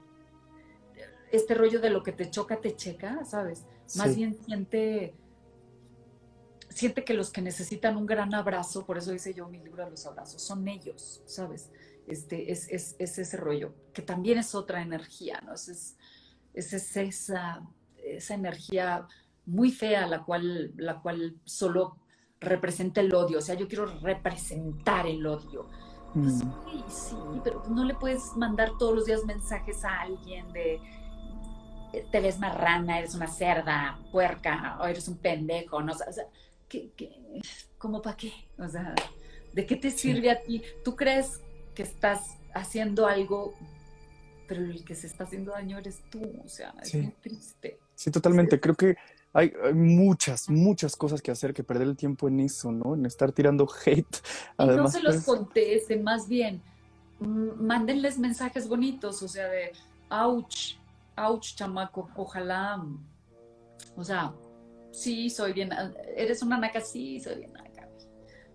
[SPEAKER 3] este rollo de lo que te choca, te checa, ¿sabes? Más bien siente, siente que los que necesitan un gran abrazo, por eso dice yo mi libro de los abrazos, son ellos, ¿sabes? Este, es, es, es ese rollo, que también es otra energía, ¿no? Es, es, es esa esa energía muy fea, la cual, la cual solo representa el odio. O sea, yo quiero representar el odio. Pues, sí, sí, pero no le puedes mandar todos los días mensajes a alguien de te ves marrana, eres una cerda, puerca, o eres un pendejo, no o sea, ¿qué, cómo para qué? O sea, ¿de qué te sirve a ti? ¿Tú crees que estás haciendo algo, pero el que se está haciendo daño eres tú? O sea, es muy triste.
[SPEAKER 2] Sí, totalmente. Creo que hay, muchas, muchas cosas que hacer que perder el tiempo en eso, ¿no? En estar tirando hate.
[SPEAKER 3] Además, no se los pues contesten, más bien, mándenles mensajes bonitos, o sea, de, ouch, ouch, chamaco, ojalá, o sea, sí, soy bien, eres una naca, sí, soy bien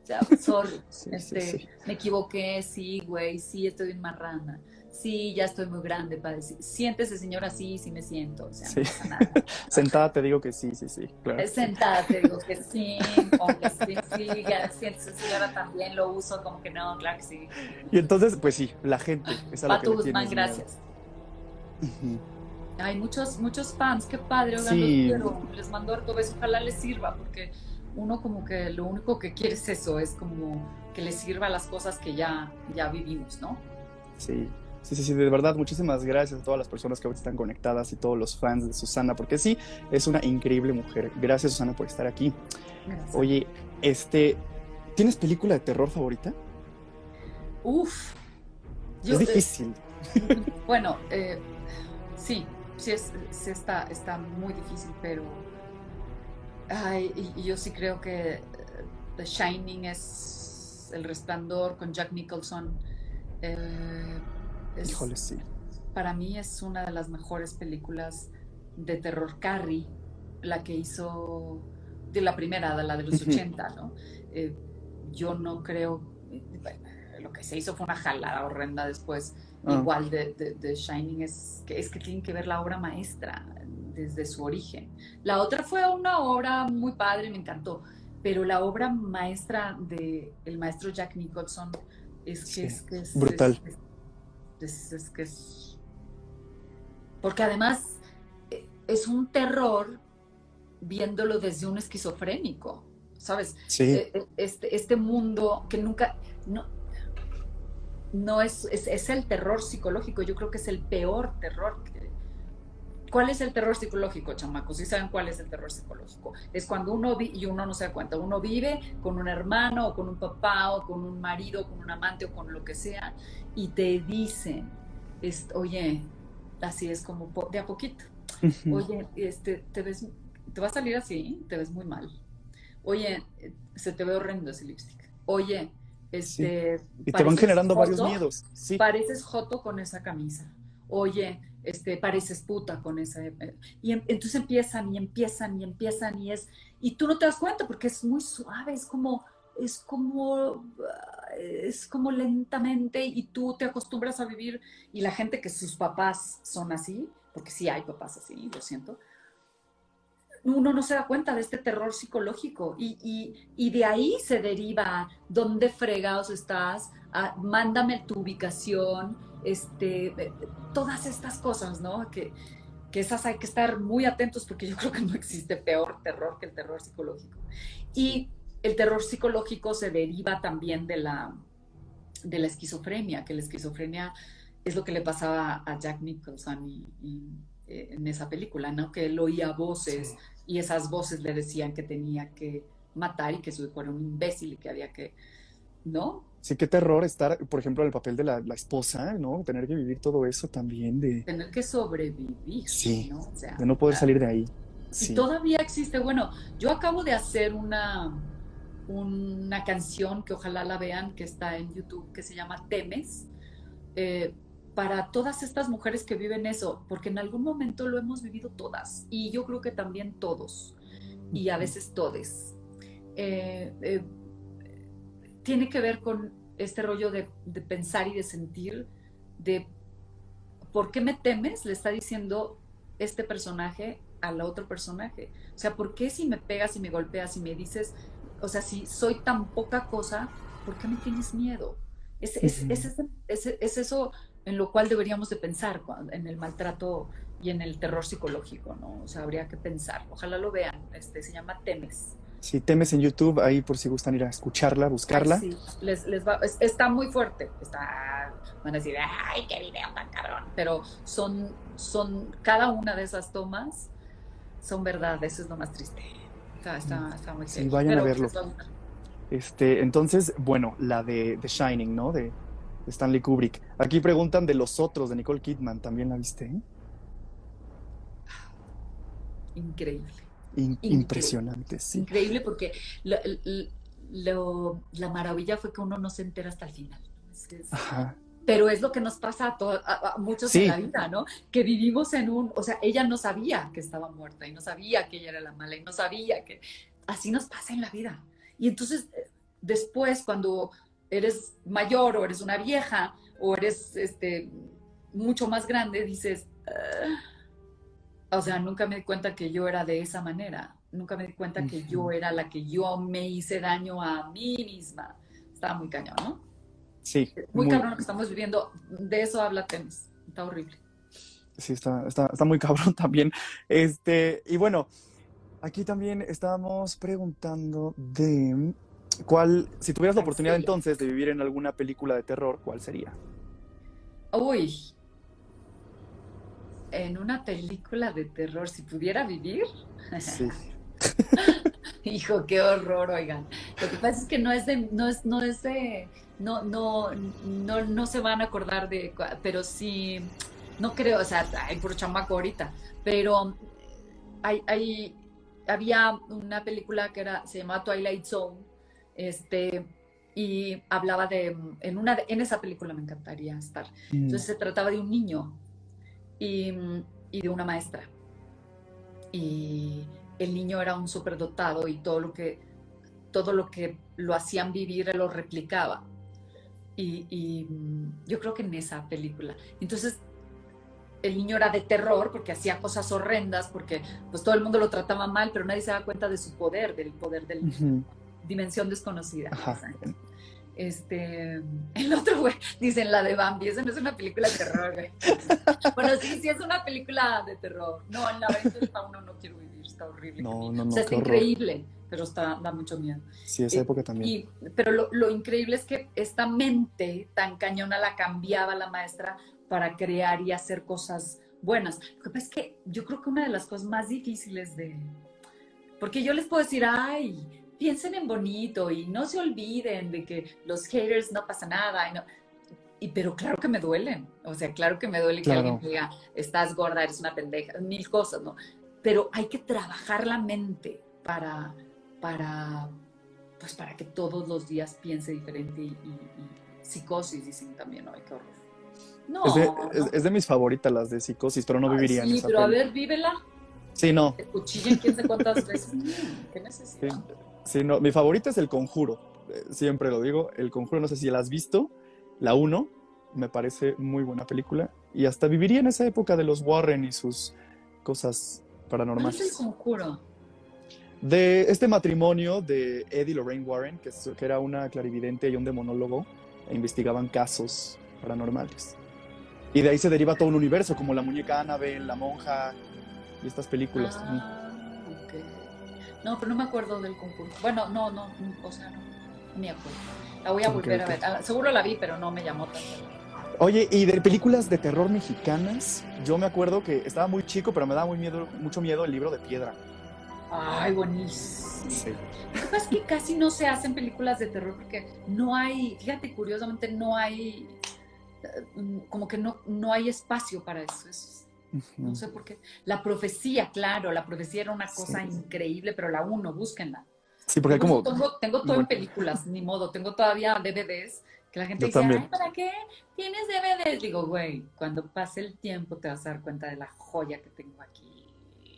[SPEAKER 3] sea, sorry, este, me equivoqué, sí, güey, sí, estoy bien marrana sí, ya estoy muy grande para decir, siéntese señora, sí, sí me siento, o sea, no pasa nada.
[SPEAKER 2] Sentada te digo que sí, sí, sí, claro.
[SPEAKER 3] Sentada te digo que sí, o que sí, sí, ya siéntese señora también lo uso, como que no, claro que sí.
[SPEAKER 2] Y entonces, pues sí, la gente es a
[SPEAKER 3] lo que Guzmán, gracias. Hay muchos, muchos fans, qué padre, oigan, sí. los quiero, les mando harto beso, ojalá les sirva, porque uno como que lo único que quiere es eso, es como que les sirva las cosas que ya, ya vivimos, ¿no?
[SPEAKER 2] Sí, Sí, sí, sí, de verdad, muchísimas gracias a todas las personas que ahorita están conectadas y todos los fans de Susana, porque sí, es una increíble mujer. Gracias, Susana, por estar aquí. Oye, este, ¿tienes película de terror favorita?
[SPEAKER 3] Uf.
[SPEAKER 2] es eh, difícil.
[SPEAKER 3] bueno, eh, sí, sí, es, está, está muy difícil, pero ay, y, yo sí creo que eh, The Shining es El Resplandor con Jack Nicholson. Eh,
[SPEAKER 2] Híjole, sí.
[SPEAKER 3] Para mí es una de las mejores películas de terror Carrie, la que hizo de la primera, la de los 80, ¿no? Eh, yo no creo, lo que se hizo fue una jalada horrenda después. Ah. Igual de, de, Shining es que, es que tienen que ver la obra maestra desde su origen. La otra fue una obra muy padre, me encantó, pero la obra maestra de el maestro Jack Nicholson es que, es,
[SPEAKER 2] brutal.
[SPEAKER 3] Es, que es... Porque además eh, es un terror viéndolo desde un esquizofrénico, ¿sabes?
[SPEAKER 2] Sí.
[SPEAKER 3] Eh, eh, este, este mundo que nunca... No, no es, es, el terror psicológico, yo creo que es el peor terror ¿Cuál es el terror psicológico, chamacos? ¿Sí saben cuál es el terror psicológico? Es cuando uno vive, y uno no se da cuenta, uno vive con un hermano o con un papá o con un marido, con un amante o con lo que sea, y te dicen, oye, así es como de a poquito. Oye, este, te ves, te va a salir así, te ves muy mal. Oye, se te ve horrendo ese lipstick. Oye, este.
[SPEAKER 2] Y te van generando varios miedos. Sí.
[SPEAKER 3] Pareces joto con esa camisa. Oye, este, pareces puta con esa. Eh, y em, entonces empiezan y empiezan y empiezan y es. Y tú no te das cuenta porque es muy suave, es como. Es como. Es como lentamente y tú te acostumbras a vivir. Y la gente que sus papás son así, porque sí hay papás así, lo siento uno no se da cuenta de este terror psicológico y, de ahí se deriva dónde fregados estás, ah, mándame tu ubicación, este, eh, todas estas cosas, ¿no? Que, que esas hay que estar muy atentos porque yo creo que no existe peor terror que el terror psicológico. Y el terror psicológico se deriva también de la, de la esquizofrenia, que la esquizofrenia es lo que le pasaba a Jack Nicholson y, eh, en esa película, ¿no? Que él oía voces y esas voces le decían que tenía que matar y que su hijo era un imbécil y que había que, ¿no?
[SPEAKER 2] Sí, qué terror estar, por ejemplo, en el papel de la, esposa, ¿no? Tener que vivir todo eso también de...
[SPEAKER 3] Tener que sobrevivir,
[SPEAKER 2] sí, ¿no? de no poder salir de ahí.
[SPEAKER 3] Sí. Y todavía existe, bueno, yo acabo de hacer una, una canción que ojalá la vean, que está en YouTube, que se llama Temes, eh, para todas estas mujeres que viven eso, porque en algún momento lo hemos vivido todas y yo creo que también todos y a veces todes. Eh, eh, tiene que ver con este rollo de, pensar y de sentir, de por qué me temes, le está diciendo este personaje al otro personaje. O sea, ¿por qué si me pegas y me golpeas y me dices, o sea, si soy tan poca cosa, ¿por qué me tienes miedo? Es, es, es, eso en lo cual deberíamos de pensar en el maltrato y en el terror psicológico, ¿no? O sea, habría que pensar. Ojalá lo vean. Este se llama Temes.
[SPEAKER 2] Sí, Temes en YouTube, ahí por si gustan ir a escucharla, buscarla.
[SPEAKER 3] sí, les, les va, está muy fuerte. Está, van a decir, ay, qué video tan cabrón. Pero son, son, cada una de esas tomas son verdad, eso es lo más triste. Está, está, está muy
[SPEAKER 2] Sí, vayan a verlo. Este, entonces, bueno, la de The Shining, ¿no? De, Stanley Kubrick. Aquí preguntan de los otros, de Nicole Kidman. ¿También la viste?
[SPEAKER 3] Increíble.
[SPEAKER 2] Impresionante, sí.
[SPEAKER 3] Increíble porque la maravilla fue que uno no se entera hasta el final. Pero es lo que nos pasa a, muchos en la vida, ¿no? Que vivimos en un, o sea, ella no sabía que estaba muerta y no sabía que ella era la mala y no sabía que así nos pasa en la vida. Y entonces, después, cuando eres mayor o eres una vieja o eres este, mucho más grande, dices, ah". o sea, nunca me di cuenta que yo era de esa manera, nunca me di cuenta que yo era la que yo me hice daño a mí misma. Estaba muy cañón, ¿no?
[SPEAKER 2] Sí.
[SPEAKER 3] Muy, cabrón lo que estamos viviendo. De eso habla Temis. Está horrible.
[SPEAKER 2] Sí, está, está, está muy cabrón también. Este, y bueno, aquí también estábamos preguntando de ¿Cuál, si tuvieras la oportunidad entonces de vivir en alguna película de terror, cuál sería?
[SPEAKER 3] Uy, en una película de terror, si pudiera vivir. Sí. Hijo, qué horror, oigan. Lo que pasa es que no es de, no es, no es de, no, no, no, no se van a acordar de, pero sí, no creo, o sea, hay puro chamaco ahorita, pero hay, hay, había una película que era, se llamaba Twilight Zone, este, y hablaba de, en, una, en esa película me encantaría estar. Mm. Entonces se trataba de un niño y, y de una maestra. Y el niño era un superdotado y todo lo que, todo lo, que lo hacían vivir él lo replicaba. Y, y, yo creo que en esa película. Entonces, el niño era de terror porque hacía cosas horrendas, porque pues todo el mundo lo trataba mal, pero nadie se daba cuenta de su poder, del poder del niño dimensión desconocida. Este, el otro, güey, dicen la de Bambi, esa no es una película de terror, güey. bueno, sí, sí es una película de terror. No, en la venta del fauno no quiero vivir, está horrible.
[SPEAKER 2] No, no, no.
[SPEAKER 3] O sea, es increíble, pero está, da mucho miedo.
[SPEAKER 2] Sí, esa época también.
[SPEAKER 3] pero lo, lo increíble es que esta mente tan cañona la cambiaba la maestra para crear y hacer cosas buenas. Lo que pasa es que yo creo que una de las cosas más difíciles de... Porque yo les puedo decir, ay, piensen en bonito y no se olviden de que los haters no pasa nada. Y no. Y, pero claro que me duelen. O sea, claro que me duele que alguien diga, estás gorda, eres una pendeja, mil cosas, ¿no? Pero hay que trabajar la mente para, para, pues para que todos los días piense diferente y, psicosis, dicen también, ¿no? Ay, qué horror.
[SPEAKER 2] No, es de, mis favoritas las de psicosis, pero no viviría
[SPEAKER 3] en
[SPEAKER 2] esa
[SPEAKER 3] pero a ver, vívela.
[SPEAKER 2] Sí, no.
[SPEAKER 3] Te cuchillen quién sé cuántas veces. ¿Qué necesidad?
[SPEAKER 2] Sí, no. Mi favorita es El Conjuro. Eh, siempre lo digo. El Conjuro, no sé si la has visto. La 1 me parece muy buena película. Y hasta viviría en esa época de los Warren y sus cosas paranormales.
[SPEAKER 3] ¿Qué es El Conjuro?
[SPEAKER 2] De este matrimonio de Eddie Lorraine Warren, que, que era una clarividente y un demonólogo, e investigaban casos paranormales. Y de ahí se deriva todo un universo, como la muñeca Annabelle, la monja y estas películas.
[SPEAKER 3] Ah, No, pero no me acuerdo del concurso. Bueno, no, no, o sea, no, me acuerdo. La voy a volver a ver. Ah, seguro la vi, pero no me llamó tanto.
[SPEAKER 2] Oye, y de películas de terror mexicanas, yo me acuerdo que estaba muy chico, pero me daba muy miedo, mucho miedo el libro de piedra.
[SPEAKER 3] Ay, buenísimo. Sí. Lo que pasa es que casi no se hacen películas de terror porque no hay, fíjate, curiosamente no hay Mm, como que no, no hay espacio para eso. No sé por qué. La profecía, claro, la profecía era una cosa increíble, pero la uno, búsquenla.
[SPEAKER 2] Sí, porque como...
[SPEAKER 3] Tengo, tengo todo en películas, ni modo. Tengo todavía DVDs que la gente dice, Ay, ¿para qué tienes DVDs? Digo, güey, cuando pase el tiempo te vas a dar cuenta de la joya que tengo aquí.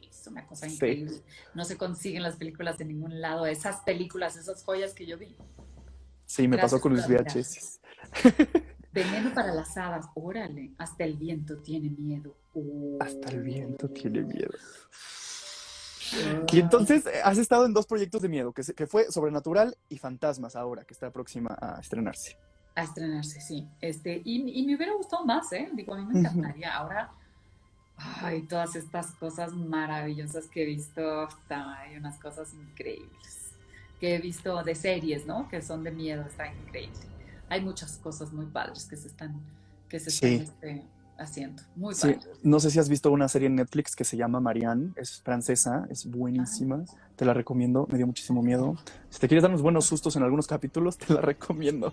[SPEAKER 3] Es una cosa increíble. No se consiguen las películas en ningún lado. Esas películas, esas joyas que yo vi.
[SPEAKER 2] Sí, me pasó con los VHS.
[SPEAKER 3] Veneno para las hadas, órale, hasta el viento tiene miedo.
[SPEAKER 2] Hasta el viento tiene miedo. Y entonces eh, has estado en dos proyectos de miedo, que, que fue Sobrenatural y Fantasmas ahora, que está próxima a estrenarse.
[SPEAKER 3] A estrenarse, sí. Este, y, me hubiera gustado más, ¿eh? Digo, a mí me encantaría. Ahora, ay, todas estas cosas maravillosas que he visto, hay unas cosas increíbles. Que he visto de series, ¿no? Que son de miedo, está increíble hay muchas cosas muy padres que se están, que se este, haciendo. Muy sí.
[SPEAKER 2] No sé si has visto una serie en Netflix que se llama Marianne, es francesa, es buenísima, te la recomiendo, me dio muchísimo miedo. Si te quieres dar unos buenos sustos en algunos capítulos, te la recomiendo.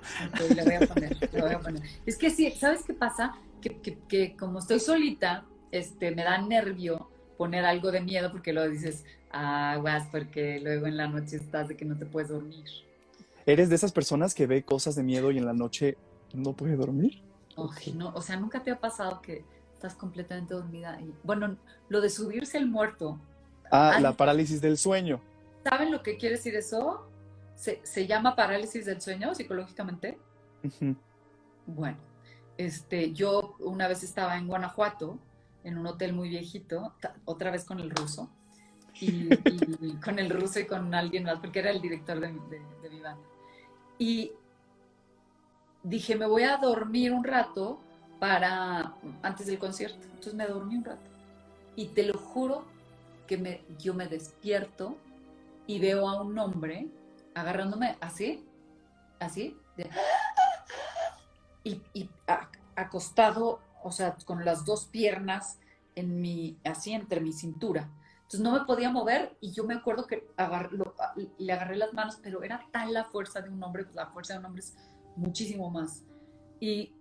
[SPEAKER 3] la voy a poner, voy a poner. Es que sí, ¿sabes qué pasa? Que, que, que, como estoy solita, este, me da nervio poner algo de miedo porque luego dices, ah, vas, porque luego en la noche estás de que no te puedes dormir.
[SPEAKER 2] ¿Eres de esas personas que ve cosas de miedo y en la noche no puede dormir?
[SPEAKER 3] no, o sea, nunca te ha pasado que estás completamente dormida. Y, bueno, lo de subirse el muerto.
[SPEAKER 2] Ah, la parálisis del sueño.
[SPEAKER 3] ¿Saben lo que quiere decir eso? Se, llama parálisis del sueño psicológicamente. Bueno, este, yo una vez estaba en Guanajuato, en un hotel muy viejito, otra vez con el ruso, y, con el ruso y con alguien más, porque era el director de, de, de mi banda. Y dije, me voy a dormir un rato para antes del concierto. Entonces me dormí un rato. Y te lo juro que me, yo me despierto y veo a un hombre agarrándome así, así, y, y acostado, o sea, con las dos piernas en mi, así entre mi cintura. Entonces no me podía mover y yo me acuerdo que le agarré las manos, pero era tal la fuerza de un hombre, pues la fuerza de un hombre es muchísimo más. Y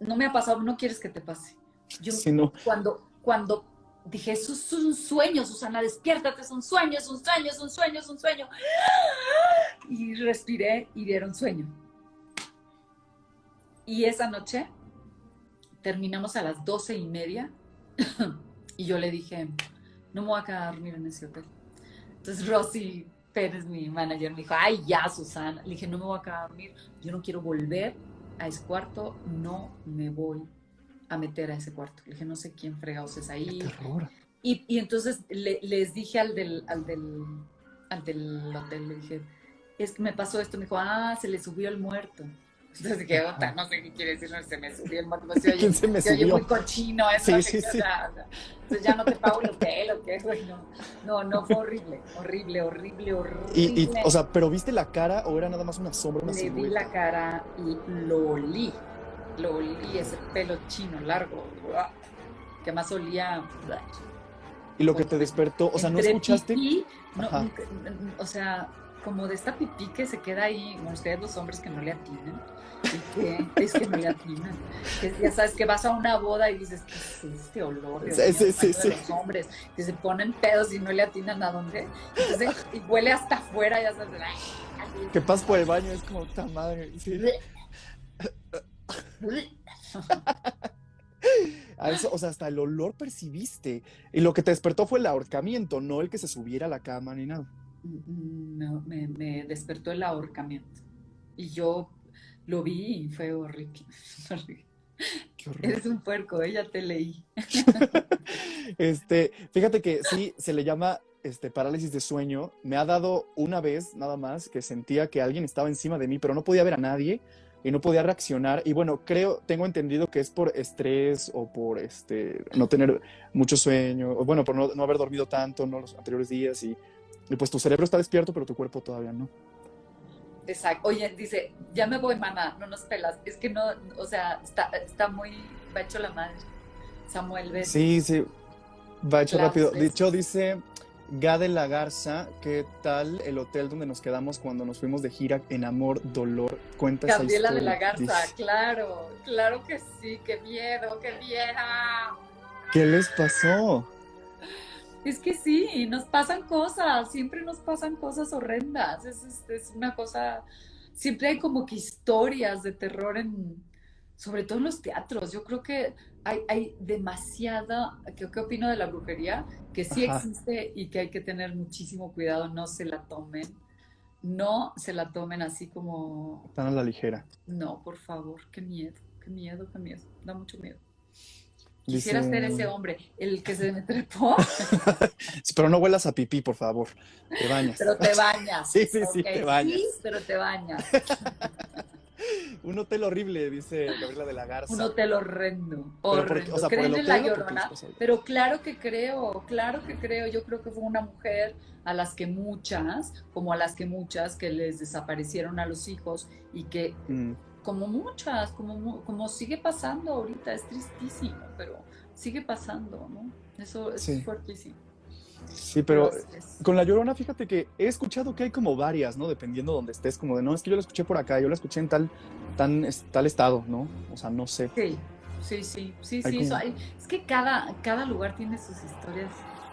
[SPEAKER 3] no me ha pasado, no quieres que te pase. Yo cuando, cuando dije, eso es un sueño, Susana, despiértate, es un sueño, es un sueño, es un sueño, es un sueño. Y respiré y dieron sueño. Y esa noche terminamos a las doce y media Y yo le dije, no me voy a quedar a dormir en ese hotel. Entonces Rosy Pérez, mi manager, me dijo, ay, ya, Susana. Le dije, no me voy a quedar a dormir, yo no quiero volver a ese cuarto, no me voy a meter a ese cuarto. Le dije, no sé quién fregados es ahí. Y, y, entonces les dije al del, al, del, al del hotel, le dije, es que me pasó esto. Me dijo, ah, se le subió el muerto. Entonces dije, no sé qué quiere decir, se me subió el muerto. Se oye, se me se oye muy cochino eso. Sí, sí, sí. Entonces ya no te pago el hotel o qué, güey, no. No, no, fue horrible, horrible, horrible, horrible.
[SPEAKER 2] Y, y, o sea, ¿pero viste la cara o era nada más una sombra, una
[SPEAKER 3] Le vi la cara y lo olí, lo olí, ese pelo chino largo. que más olía.
[SPEAKER 2] Y lo que te despertó, o sea, ¿no escuchaste?
[SPEAKER 3] pipí, no, o sea, como de esta pipí que se queda ahí, bueno, ustedes los hombres que no le atinan, y que es que no le atinan, que ya sabes que vas a una boda y dices, ¿qué es este olor? Dios
[SPEAKER 2] Sí,
[SPEAKER 3] mío,
[SPEAKER 2] sí, sí,
[SPEAKER 3] de los hombres que se ponen pedos y no le atinan a dónde, entonces, y huele hasta afuera, ya sabes, ¡ay!
[SPEAKER 2] Que pasas por el baño, es como, ¡ta madre! Sí. A eso, o sea, hasta el olor percibiste. Y lo que te despertó fue el ahorcamiento, no el que se subiera a la cama ni nada.
[SPEAKER 3] No, me, me despertó el ahorcamiento. Y yo lo vi y fue horrible. Eres un puerco, ¿eh? ya te leí.
[SPEAKER 2] Este, fíjate que sí, se le llama este, parálisis de sueño. Me ha dado una vez nada más que sentía que alguien estaba encima de mí, pero no podía ver a nadie y no podía reaccionar. Y bueno, creo, tengo entendido que es por estrés o por este, no tener mucho sueño, o bueno, por no, no haber dormido tanto ¿no? los anteriores días y, y pues tu cerebro está despierto, pero tu cuerpo todavía no.
[SPEAKER 3] Exacto. Oye, dice, ya me voy, mana, no nos pelas. Es que no, o sea, está, está muy, va hecho la madre. Samuel, ves.
[SPEAKER 2] Sí, sí, va hecho rápido. Dicho, dice Gade La Garza, ¿qué tal el hotel donde nos quedamos cuando nos fuimos de gira en Amor, Dolor? Cuenta esa
[SPEAKER 3] Gabriela de
[SPEAKER 2] historia.
[SPEAKER 3] la Garza,
[SPEAKER 2] Dice,
[SPEAKER 3] claro, claro que sí, qué miedo, qué miedo.
[SPEAKER 2] ¿Qué les pasó?
[SPEAKER 3] Es que sí, nos pasan cosas, siempre nos pasan cosas horrendas. Es, es- es una cosa, siempre hay como que historias de terror en, sobre todo en los teatros. Yo creo que hay, hay demasiada, ¿qué, qué opino de la brujería? Que sí
[SPEAKER 2] Ajá.
[SPEAKER 3] existe y que hay que tener muchísimo cuidado, no se la tomen. No se la tomen así como,
[SPEAKER 2] Tan a la ligera.
[SPEAKER 3] no, por favor, qué miedo, qué miedo, qué miedo, da mucho miedo.
[SPEAKER 2] Dice-
[SPEAKER 3] Quisiera ser ese hombre, el que se me trepó.
[SPEAKER 2] Sí, Pero no huelas a pipí, por favor. Te bañas.
[SPEAKER 3] Pero te bañas.
[SPEAKER 2] Sí, sí, sí, te bañas.
[SPEAKER 3] Sí, pero te bañas.
[SPEAKER 2] Un hotel horrible, dice Gabriela de la Garza.
[SPEAKER 3] Un hotel horrendo. Horrendo.
[SPEAKER 2] o sea,
[SPEAKER 3] ¿Creen en la llorona? Pero claro que creo, claro que creo. Yo creo que fue una mujer a las que muchas, como a las que muchas, que les desaparecieron a los hijos y que,
[SPEAKER 2] Mm,
[SPEAKER 3] como muchas, como, como sigue pasando ahorita, es tristísimo, pero sigue pasando, ¿no? Eso,
[SPEAKER 2] Sí.
[SPEAKER 3] es fuertísimo.
[SPEAKER 2] Sí, pero con la llorona, fíjate que he escuchado que hay como varias, ¿no? Dependiendo de donde estés, como de, no, es que yo la escuché por acá, yo la escuché en tal, tan, tal estado, ¿no? O sea, no sé.
[SPEAKER 3] Sí, sí, sí, sí,
[SPEAKER 2] Hay
[SPEAKER 3] sí.
[SPEAKER 2] como-
[SPEAKER 3] eso hay- es que cada, cada lugar tiene sus historias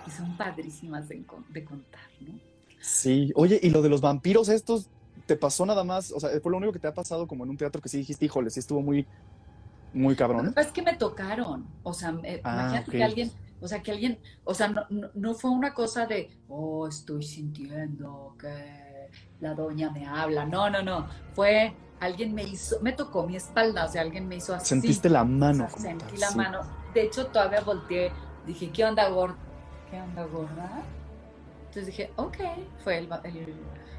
[SPEAKER 3] y son padrísimas de contar, ¿no?
[SPEAKER 2] Sí, oye, y lo de los vampiros estos, ¿te pasó nada más? O sea, fue lo único que te ha pasado como en un teatro que sí dijiste, híjole, sí estuvo muy, muy cabrón.
[SPEAKER 3] es que me tocaron, o sea, me-
[SPEAKER 2] Ah,
[SPEAKER 3] imagínate
[SPEAKER 2] ok.
[SPEAKER 3] que alguien, o sea, que alguien, o sea, no, no, no fue una cosa de, oh, estoy sintiendo que la doña me habla, no, no, no, fue, alguien me hizo, me tocó mi espalda, o sea, alguien me hizo así.
[SPEAKER 2] Sentiste la
[SPEAKER 3] O
[SPEAKER 2] mano.
[SPEAKER 3] sea,
[SPEAKER 2] como
[SPEAKER 3] sentí
[SPEAKER 2] tal,
[SPEAKER 3] la
[SPEAKER 2] sí.
[SPEAKER 3] mano. De hecho, todavía volteé. Dije, ¿qué onda, gorda? ¿Qué onda, gorda? Entonces dije, ok, fue el, el-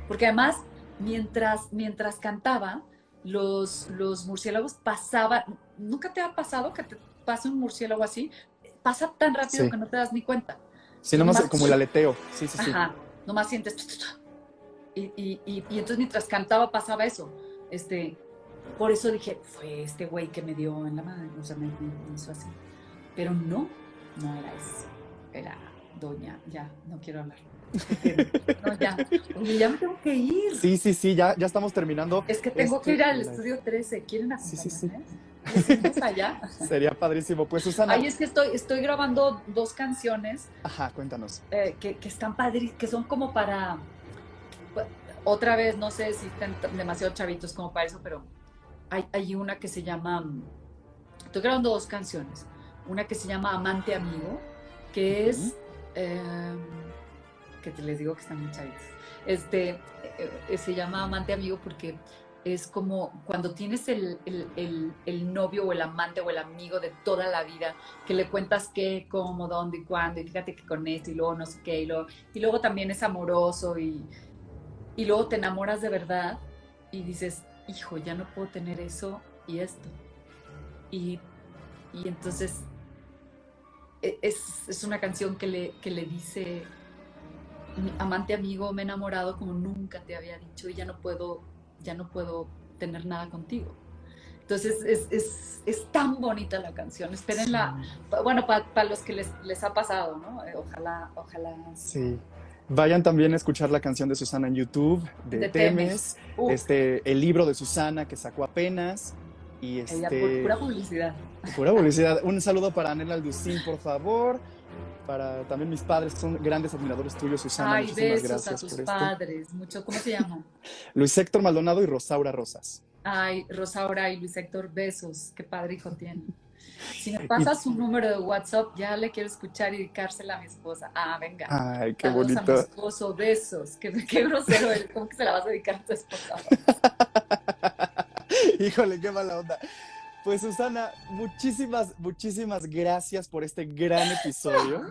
[SPEAKER 3] Porque además, mientras, mientras cantaba, los, los murciélagos pasaban. ¿Nunca te ha pasado que te pase un murciélago así? Pasa tan rápido
[SPEAKER 2] Sí.
[SPEAKER 3] que no te das ni cuenta.
[SPEAKER 2] Sí, nomás
[SPEAKER 3] Nomás-
[SPEAKER 2] como el aleteo. Sí, sí, sí.
[SPEAKER 3] Ajá, nomás sientes. Y, y, y, y entonces mientras cantaba pasaba eso. Este, por eso dije, fue este güey que me dio en la mano, o sea, me, me hizo así. Pero no, no era eso. Era doña, ya, no quiero hablar. No, ya, oye, ya me tengo que ir.
[SPEAKER 2] Sí, sí, sí, ya, ya estamos terminando.
[SPEAKER 3] Es que tengo
[SPEAKER 2] este
[SPEAKER 3] que ir al
[SPEAKER 2] live.
[SPEAKER 3] estudio 13. ¿Quieren
[SPEAKER 2] Sí, sí, sí.
[SPEAKER 3] allá?
[SPEAKER 2] Sería padrísimo. Pues Susana,
[SPEAKER 3] Ay, es que estoy, estoy grabando dos canciones
[SPEAKER 2] ajá, cuéntanos.
[SPEAKER 3] eh, que, que están padres, que son como para, otra vez, no sé si están demasiado chavitos como para eso, pero hay, hay una que se llama, estoy grabando dos canciones, una que se llama Amante Amigo, que es, eh, que les digo que están muy chavitos, este, eh, eh, se llama Amante Amigo porque es como cuando tienes el, el- el- el novio o el amante o el amigo de toda la vida, que le cuentas qué, cómo, dónde y cuándo, y fíjate que con esto y luego no sé qué, y luego, y luego también es amoroso y, y luego te enamoras de verdad y dices, hijo, ya no puedo tener eso y esto. Y, y entonces e- es, es una canción que le, que le dice, "Mi amante amigo, me he enamorado como nunca te había dicho y ya no puedo, ya no puedo tener nada contigo. Entonces es, es, es tan bonita la canción. Espérenla, bueno, para los que les, les, ha pasado, ¿no? Eh, ojalá, ojalá.
[SPEAKER 2] Sí. Vayan también a escuchar la canción de Susana en YouTube, de, Temes, este, el libro de Susana que sacó apenas. Y este,
[SPEAKER 3] pura publicidad.
[SPEAKER 2] Pura publicidad. Un saludo para Anel Alducín, por favor. Para también mis padres, que son grandes admiradores tuyos, Susana.
[SPEAKER 3] Ay, Muchísimas gracias a tus padres. Mucho, ¿Cómo se llaman?
[SPEAKER 2] Luis Héctor Maldonado y Rosaura Rosas.
[SPEAKER 3] Ay, Rosaura y Luis Héctor, besos. Qué padre hijo tiene. Si me pasas su número de WhatsApp, ya le quiero escuchar y dedicársela a mi esposa. Ah, venga.
[SPEAKER 2] Ay, qué bonito. A
[SPEAKER 3] mi esposo, besos. Qué, qué grosero él. ¿Cómo que se la vas a dedicar a tu esposa?
[SPEAKER 2] Híjole, qué mala onda. Pues Susana, muchísimas, muchísimas gracias por este gran episodio.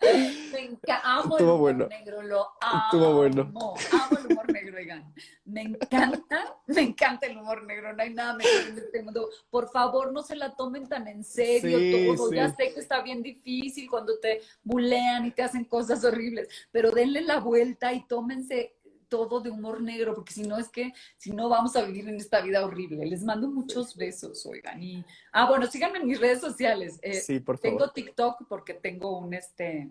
[SPEAKER 3] Me encanta, amo el humor negro, lo amo. Estuvo bueno. Amo el humor negro, oigan. Me encanta, me encanta el humor negro, no hay nada mejor en este mundo. Por favor, no se la tomen tan en serio todo. Ya sé que está bien difícil cuando te bulean y te hacen cosas horribles, pero denle la vuelta y tómense todo de humor negro, porque si no es que, si no vamos a vivir en esta vida horrible. Les mando muchos besos, oigan. Y, ah, bueno, síganme en mis redes sociales.
[SPEAKER 2] Eh, sí, por
[SPEAKER 3] favor. Tengo TikTok porque tengo un, este,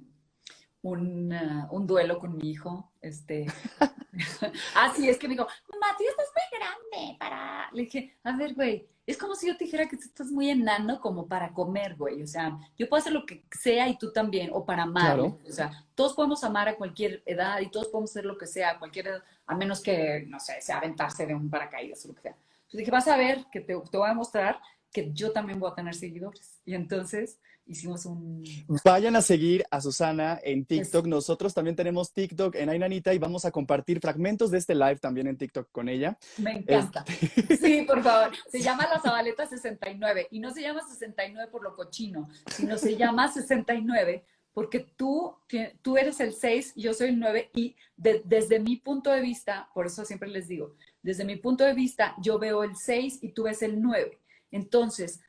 [SPEAKER 3] un, un duelo con mi hijo. Este, ah, sí, es que me dijo, mamá, tú estás muy grande para... Le dije, a ver, güey, es como si yo te dijera que tú estás muy enano como para comer, güey. O sea, yo puedo hacer lo que sea y tú también, o para amar. O sea, todos podemos amar a cualquier edad y todos podemos hacer lo que sea a cualquier edad, a menos que, no sé, sea aventarse de un paracaídas o lo que sea. Entonces dije, vas a ver que te, te voy a mostrar que yo también voy a tener seguidores. Y entonces hicimos un...
[SPEAKER 2] Vayan a seguir a Susana en TikTok. Nosotros también tenemos TikTok en Ainanita y vamos a compartir fragmentos de este live también en TikTok con ella.
[SPEAKER 3] Me encanta. Este sí, por favor. Se llama La Zabaleta 69 y no se llama 69 por lo cochino, sino se llama 69 porque tú, tú eres el 6, yo soy el 9 y desde mi punto de vista, por eso siempre les digo, desde mi punto de vista yo veo el 6 y tú ves el 9. Entonces,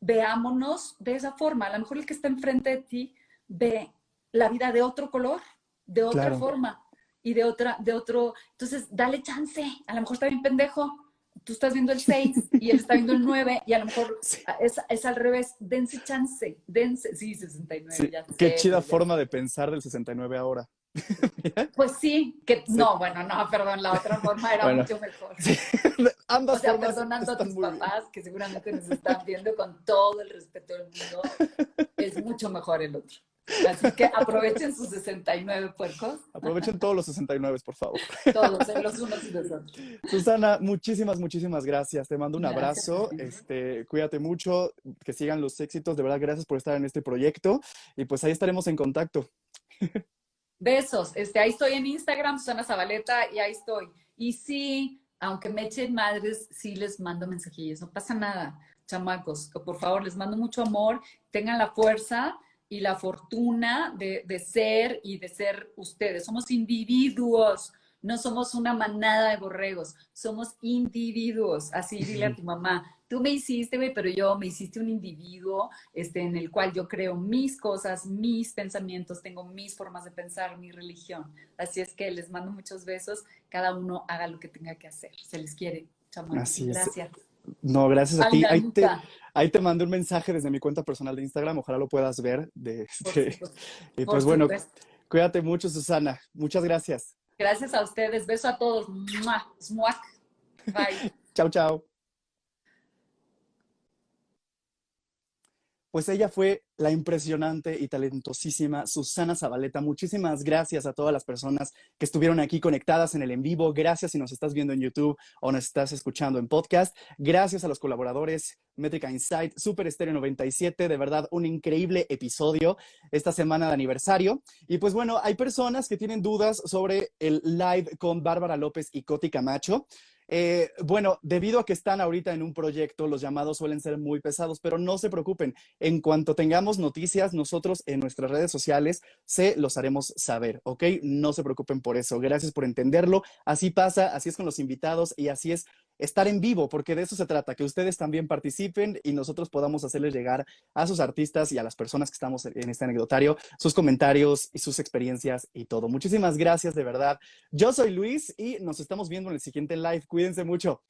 [SPEAKER 3] veámonos de esa forma. A lo mejor el que está enfrente de ti ve la vida de otro color, de otra forma y de otra, de otro. Entonces, dale chance. A lo mejor está bien pendejo. Tú estás viendo el 6 y él está viendo el 9 y a lo mejor es, es, al revés. Dense chance. Dense. Sí, 69. Ya
[SPEAKER 2] Qué chida forma de pensar del 69 ahora.
[SPEAKER 3] Pues sí, que no, bueno, no, perdón, la otra forma era mucho mejor.
[SPEAKER 2] Ambas
[SPEAKER 3] o sea, perdonando a tus papás, que seguramente nos están viendo con todo el respeto del mundo, es mucho mejor el otro. Así que aprovechen sus 69 puercos.
[SPEAKER 2] Aprovechen todos los 69, por favor.
[SPEAKER 3] Todos, eh, los unos y los otros.
[SPEAKER 2] Susana, muchísimas, muchísimas gracias. Te mando un abrazo. Este, cuídate mucho, que sigan los éxitos. De verdad, gracias por estar en este proyecto. Y pues ahí estaremos en contacto.
[SPEAKER 3] Besos. Este, ahí estoy en Instagram, Susana Zabaleta, y ahí estoy. Y sí, aunque me echen madres, sí les mando mensajillos. No pasa nada, chamacos. Por favor, les mando mucho amor. Tengan la fuerza y la fortuna de, de ser y de ser ustedes. Somos individuos. No somos una manada de borregos, somos individuos. Así dile a tu mamá, tú me hiciste, güey, pero yo me hiciste un individuo este, en el cual yo creo mis cosas, mis pensamientos, tengo mis formas de pensar, mi religión. Así es que les mando muchos besos, cada uno haga lo que tenga que hacer. Se les quiere, chamán. Así es. Gracias.
[SPEAKER 2] No, gracias a ti. Ahí te, ahí te mandé un mensaje desde mi cuenta personal de Instagram, ojalá lo puedas ver. De, y pues bueno, cuídate mucho, Susana. Muchas gracias.
[SPEAKER 3] Gracias a ustedes. Beso a todos. Bye.
[SPEAKER 2] chao, chao. Pues ella fue la impresionante y talentosísima Susana Zabaleta. Muchísimas gracias a todas las personas que estuvieron aquí conectadas en el en vivo. Gracias si nos estás viendo en YouTube o nos estás escuchando en podcast. Gracias a los colaboradores Métrica Insight, Super Estéreo 97. De verdad, un increíble episodio esta semana de aniversario. Y pues bueno, hay personas que tienen dudas sobre el live con Bárbara López y Coti Camacho. Eh, bueno, debido a que están ahorita en un proyecto, los llamados suelen ser muy pesados, pero no se preocupen. En cuanto tengamos noticias, nosotros en nuestras redes sociales se los haremos saber, ¿ok? No se preocupen por eso. Gracias por entenderlo. Así pasa, así es con los invitados y así es estar en vivo, porque de eso se trata, que ustedes también participen y nosotros podamos hacerles llegar a sus artistas y a las personas que estamos en este anecdotario sus comentarios y sus experiencias y todo. Muchísimas gracias, de verdad. Yo soy Luis y nos estamos viendo en el siguiente live. Cuídense mucho.